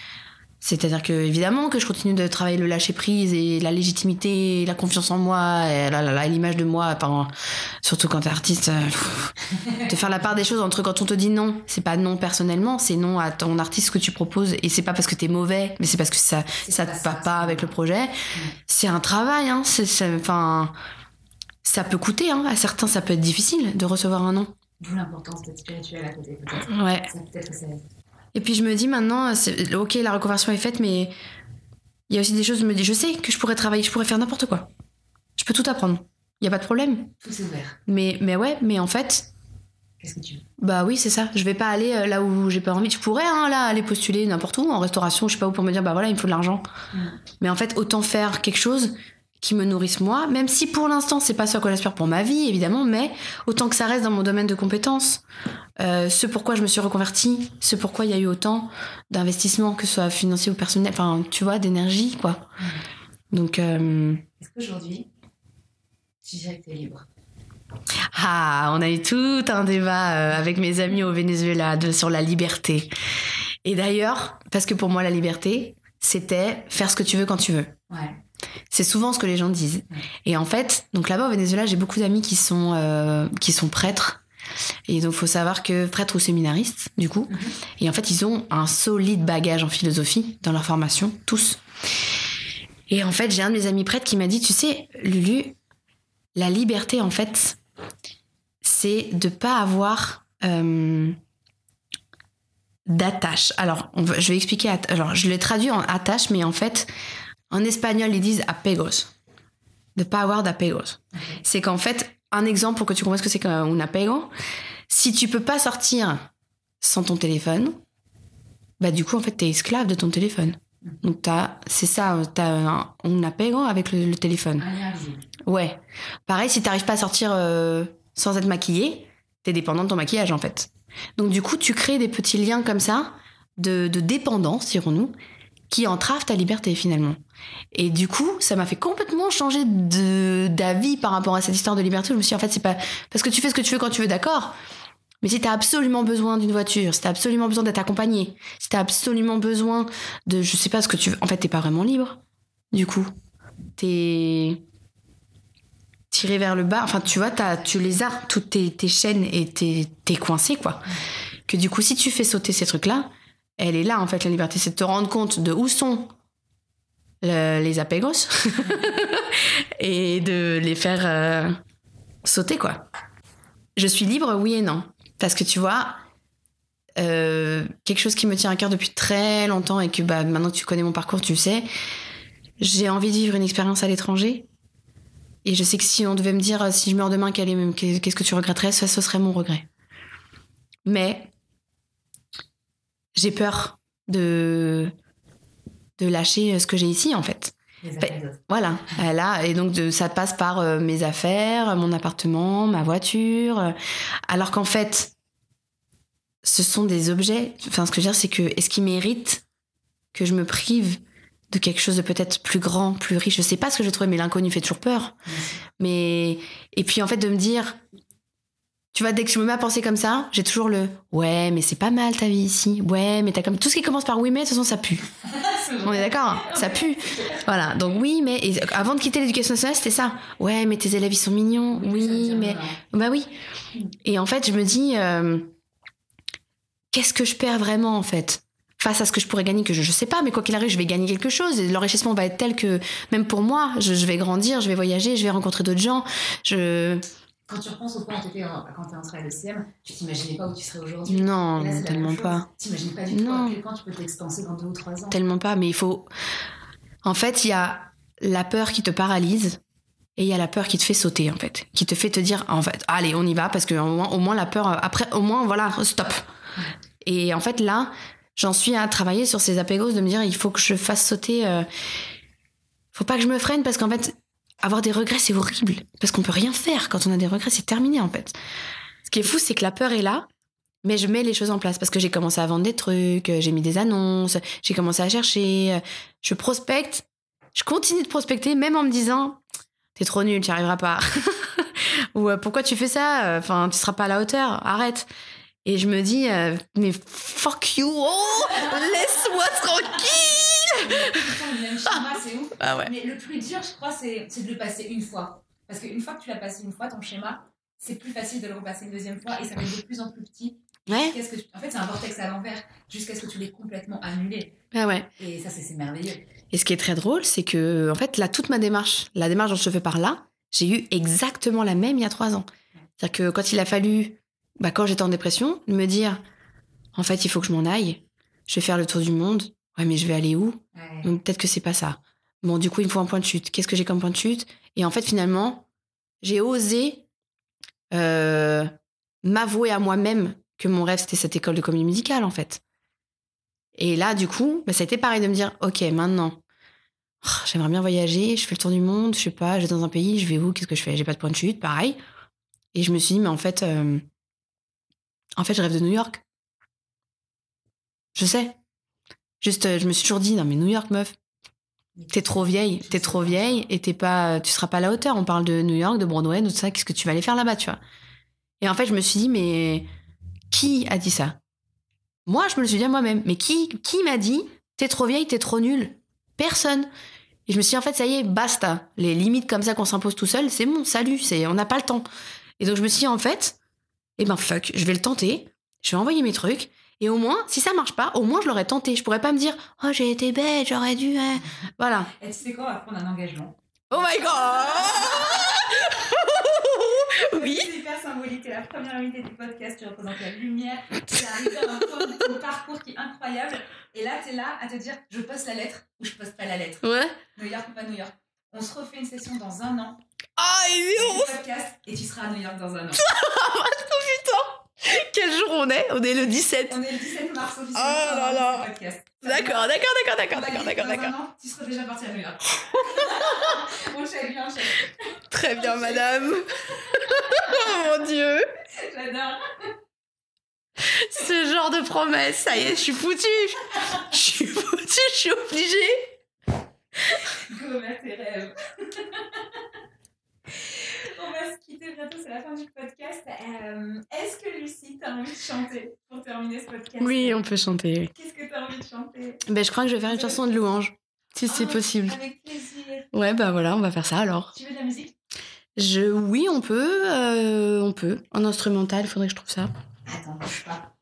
C'est-à-dire que évidemment que je continue de travailler le lâcher prise et la légitimité, la confiance en moi, et là, là, là, l'image de moi. Enfin, surtout quand t'es artiste, euh, de faire la part des choses entre quand on te dit non, c'est pas non personnellement, c'est non à ton artiste que tu proposes et c'est pas parce que t'es mauvais, mais c'est parce que ça ça pas te va pas avec le projet. C'est un travail, hein. Enfin, ça peut coûter, hein. À certains, ça peut être difficile de recevoir un non. D'où l'importance d'être spirituel à côté, peut-être. Ouais. Ça peut-être que ça aide. Et puis je me dis maintenant, c'est- ok, la reconversion est faite, mais il y a aussi des choses. Je me dis, je sais que je pourrais travailler, je pourrais faire n'importe quoi. Je peux tout apprendre. Il y a pas de problème. Tout s'est ouvert. Mais, mais ouais, mais en fait, Qu'est-ce que tu veux? Bah oui, c'est ça. Je vais pas aller euh, là où j'ai pas envie. Je pourrais hein, là aller postuler n'importe où en restauration, je sais pas où pour me dire bah voilà, il me faut de l'argent. Mm. Mais en fait, autant faire quelque chose qui me nourrissent moi, même si pour l'instant c'est pas ce à quoi j'aspire pour ma vie évidemment, mais autant que ça reste dans mon domaine de compétences, euh, ce pourquoi je me suis reconvertie, ce pourquoi il y a eu autant d'investissements, que ce soit financier ou personnel, enfin tu vois, d'énergie quoi. Donc euh, Est-ce qu'aujourd'hui, tu dirais que tu es libre ah, on a eu tout un débat euh, avec mes amis au Venezuela de, sur la liberté. Et d'ailleurs, parce que pour moi la liberté, c'était faire ce que tu veux quand tu veux. Ouais. C'est souvent ce que les gens disent. Et en fait, donc là-bas au Venezuela, j'ai beaucoup d'amis qui sont euh, qui sont prêtres. Et donc faut savoir que prêtres ou séminaristes, du coup. Et en fait, ils ont un solide bagage en philosophie dans leur formation, tous. Et en fait, j'ai un de mes amis prêtres qui m'a dit, tu sais, Lulu, la liberté, en fait, c'est de pas avoir euh, d'attache. Alors, on va- je vais expliquer. Alors, je l'ai traduit en attache, mais en fait, en espagnol, ils disent apegos. De pas avoir d'apegos. C'est qu'en fait, un exemple pour que tu comprennes ce que c'est qu'un apego, si tu peux pas sortir sans ton téléphone, bah du coup, en fait, t'es esclave de ton téléphone. Donc, t'as, c'est ça, t'as un, un apego avec le- le téléphone. Ouais. Pareil, si t'arrives pas à sortir euh, sans être maquillée, t'es dépendant de ton maquillage en fait. Donc du coup, tu crées des petits liens comme ça de, de dépendance, dirons-nous, qui entravent ta liberté finalement. Et du coup, ça m'a fait complètement changer de d'avis par rapport à cette histoire de liberté. Je me suis dit, en fait, c'est pas parce que tu fais ce que tu veux quand tu veux, d'accord. Mais si t'as absolument besoin d'une voiture, si t'as absolument besoin d'être accompagné, si t'as absolument besoin de, je sais pas ce que tu veux, en fait, t'es pas vraiment libre. Du coup, t'es tiré vers le bas. Enfin, tu vois, t'as- tu les as, toutes tes, tes chaînes, et t'es t'es coincé, quoi. Que du coup, si tu fais sauter ces trucs-là, elle est là, en fait, la liberté. C'est de te rendre compte de où sont le- les apégos et de les faire euh, sauter, quoi. Je suis libre, oui et non. Parce que tu vois, euh, quelque chose qui me tient à cœur depuis très longtemps et que bah, maintenant que tu connais mon parcours, tu le sais, j'ai envie de vivre une expérience à l'étranger. Et je sais que si on devait me dire, si je meurs demain, qu'est-ce que tu regretterais, ça, ce serait mon regret. Mais j'ai peur de, de lâcher euh, ce que j'ai ici, en fait. Bah. Voilà, là, et donc de, ça passe par euh, mes affaires, mon appartement, ma voiture. euh, alors qu'en fait, ce sont des objets. Enfin, ce que je veux dire, c'est que est-ce qu'ils méritent que je me prive de quelque chose de peut-être plus grand, plus riche? Je sais pas ce que je trouve, mais l'inconnu fait toujours peur. Mais et puis en fait de me dire, tu vois, dès que je me mets à penser comme ça, j'ai toujours le ouais, mais c'est pas mal ta vie ici. Ouais, mais t'as comme tout ce qui commence par oui, mais de toute façon ça pue. On est d'accord, hein, ça pue. Voilà, donc oui, mais et avant de quitter l'éducation nationale, c'était ça. Ouais, mais tes élèves ils sont mignons. Oui, mais bah oui. Et en fait, je me dis, euh, qu'est-ce que je perds vraiment en fait? Face à ce que je pourrais gagner que je, je sais pas, mais quoi qu'il arrive, je vais gagner quelque chose. Et l'enrichissement va être tel que même pour moi, je, je vais grandir, je vais voyager, je vais rencontrer d'autres gens. Je Quand tu repenses au point où tu étais quand tu es entrée à l'ECM, tu t'imaginais pas où tu serais aujourd'hui. non, là, tellement pas. T'imagines pas du tout à quel point tu peux t'expanser dans deux ou trois ans. Tellement pas, mais il faut. En fait, il y a la peur qui te paralyse et il y a la peur qui te fait sauter, en fait. Qui te fait te dire, en fait, allez, on y va, parce que au moins, au moins la peur, après, au moins, voilà, stop. Et en fait, là, j'en suis à travailler sur ces apégos, de me dire, il faut que je fasse sauter. euh, Faut pas que je me freine, parce qu'en fait, avoir des regrets, c'est horrible. Parce qu'on peut rien faire. Quand on a des regrets, c'est terminé, en fait. Ce qui est fou, c'est que la peur est là, mais je mets les choses en place parce que j'ai commencé à vendre des trucs, euh, j'ai mis des annonces, j'ai commencé à chercher, euh, je prospecte, je continue de prospecter même en me disant t'es trop nul, tu arriveras pas. Ou euh, pourquoi tu fais ça Enfin, tu seras pas à la hauteur, arrête. Et je me dis mais fuck you, oh, laisse-moi tranquille. Le même schéma, c'est ouf. Ah ouais. Mais le plus dur, je crois, c'est c'est de le passer une fois. Parce qu'une fois que tu l'as passé une fois, ton schéma, c'est plus facile de le repasser une deuxième fois et ça va être de plus en plus petit. Ouais. Que tu- En fait, c'est un vortex à l'envers jusqu'à ce que tu l'aies complètement annulé. Ah ouais. Et ça, c'est merveilleux. Et ce qui est très drôle, c'est que, en fait, là, toute ma démarche, la démarche dont je fais par là, j'ai eu exactement la même il y a trois ans. C'est-à-dire que quand il a fallu, bah, quand j'étais en dépression, de me dire, en fait, il faut que je m'en aille, je vais faire le tour du monde. Ouais, mais je vais aller où? Ouais. Donc peut-être que c'est pas ça. Bon, du coup, il me faut un point de chute. Qu'est-ce que j'ai comme point de chute? Et en fait, finalement, j'ai osé euh, m'avouer à moi-même que mon rêve, c'était cette école de comédie musicale, en fait. Et là, du coup, bah, ça a été pareil de me dire, OK, maintenant, Oh, J'aimerais bien voyager, je fais le tour du monde, je sais pas, je vais dans un pays, je vais où, qu'est-ce que je fais? J'ai pas de point de chute, pareil. Et je me suis dit, mais en fait, euh, en fait, je rêve de New York. Je sais. Juste, euh, je me suis toujours dit, non mais New York, meuf, t'es trop vieille, t'es trop vieille et t'es pas, tu seras pas à la hauteur. On parle de New York, de Broadway, de tout ça. Qu'est-ce que tu vas aller faire là-bas, tu vois? Et en fait, je me suis dit, mais qui a dit ça? Moi, je me le suis dit à moi-même. Mais qui, qui m'a dit, t'es trop vieille, t'es trop nulle? Personne. Et je me suis dit, en fait, ça y est, basta. Les limites comme ça qu'on s'impose tout seul, c'est bon, salut, c'est, on n'a pas le temps. Et donc, je me suis dit, en fait, eh ben fuck, je vais le tenter. Je vais envoyer mes trucs. Et au moins, si ça marche pas, au moins je l'aurais tenté. Je pourrais pas me dire, oh j'ai été bête, j'aurais dû. hein. Voilà. Et tu sais quoi, on va prendre un engagement. Oh my god Oui. C'est hyper symbolique. T'es la première invitée du podcast. Tu représentes la lumière. Tu es arrivé à un point de ton parcours qui est incroyable. Et là, t'es là à te dire je poste la lettre ou je poste pas la lettre? Ouais. New York ou pas New York. On se refait une session dans un an. Ah, du podcast et tu seras à New York dans un an. Quel jour on est? On est le 17. On est le 17 mars officiellement. Oh là là. D'accord, d'accord, d'accord, d'accord, d'accord, d'accord, d'accord. Tu seras déjà parti à New York. on chèque bien. Très bien, madame. oh mon dieu. J'adore. Ce genre de promesse, ça y est, je suis foutue. Je suis foutue, je suis obligée. Go vers tes rêves. On va se quitter bientôt, c'est la fin du podcast. Euh, Est-ce que Lucie, t'as envie de chanter pour terminer ce podcast? Oui, on peut chanter. Qu'est-ce que t'as envie de chanter? Ben, je crois que je vais faire une chanson de louange, si c'est Ah, possible. Avec plaisir. Ouais, bah voilà, on va faire ça alors. Tu veux de la musique? Je, oui, on peut, euh, on peut. En instrumental, il faudrait que je trouve ça. Attends, bouge pas.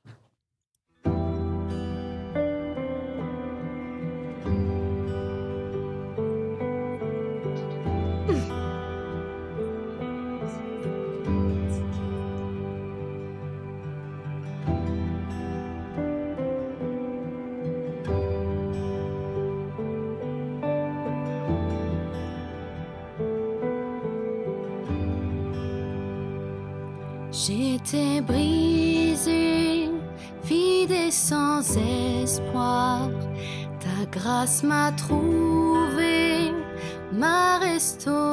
Sans espoir. Ta grâce m'a trouvé, m'a restauré.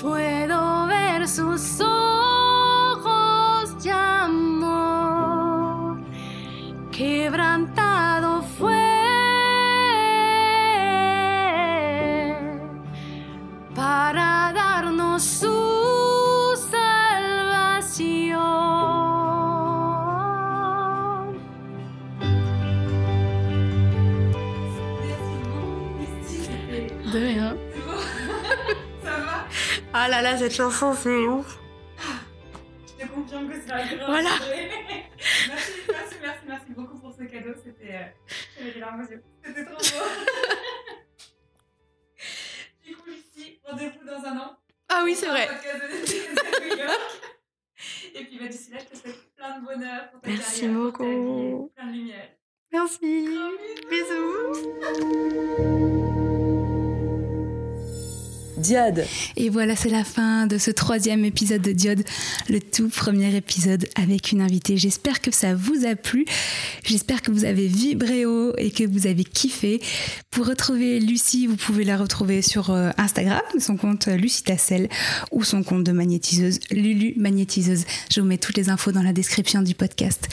Puedo ver sus ojos cette chanson, c'est ouf. Je te confirme que c'est un grand Voilà. Et voilà, c'est la fin de ce troisième épisode de Diode, le tout premier épisode avec une invitée. J'espère que ça vous a plu. J'espère que vous avez vibré haut et que vous avez kiffé. Pour retrouver Lucie, vous pouvez la retrouver sur euh, Instagram, son compte euh, Lucie Tassel ou son compte de magnétiseuse, Lulu Magnétiseuse. Je vous mets toutes les infos dans la description du podcast.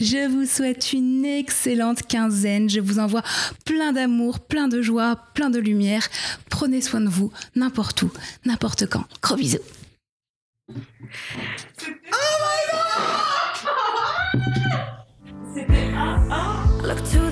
Je vous souhaite une excellente quinzaine. Je vous envoie plein d'amour, plein de joie, plein de lumière. Prenez soin de vous, n'importe où, n'importe quand. Gros bisous. C'était un, un. Look to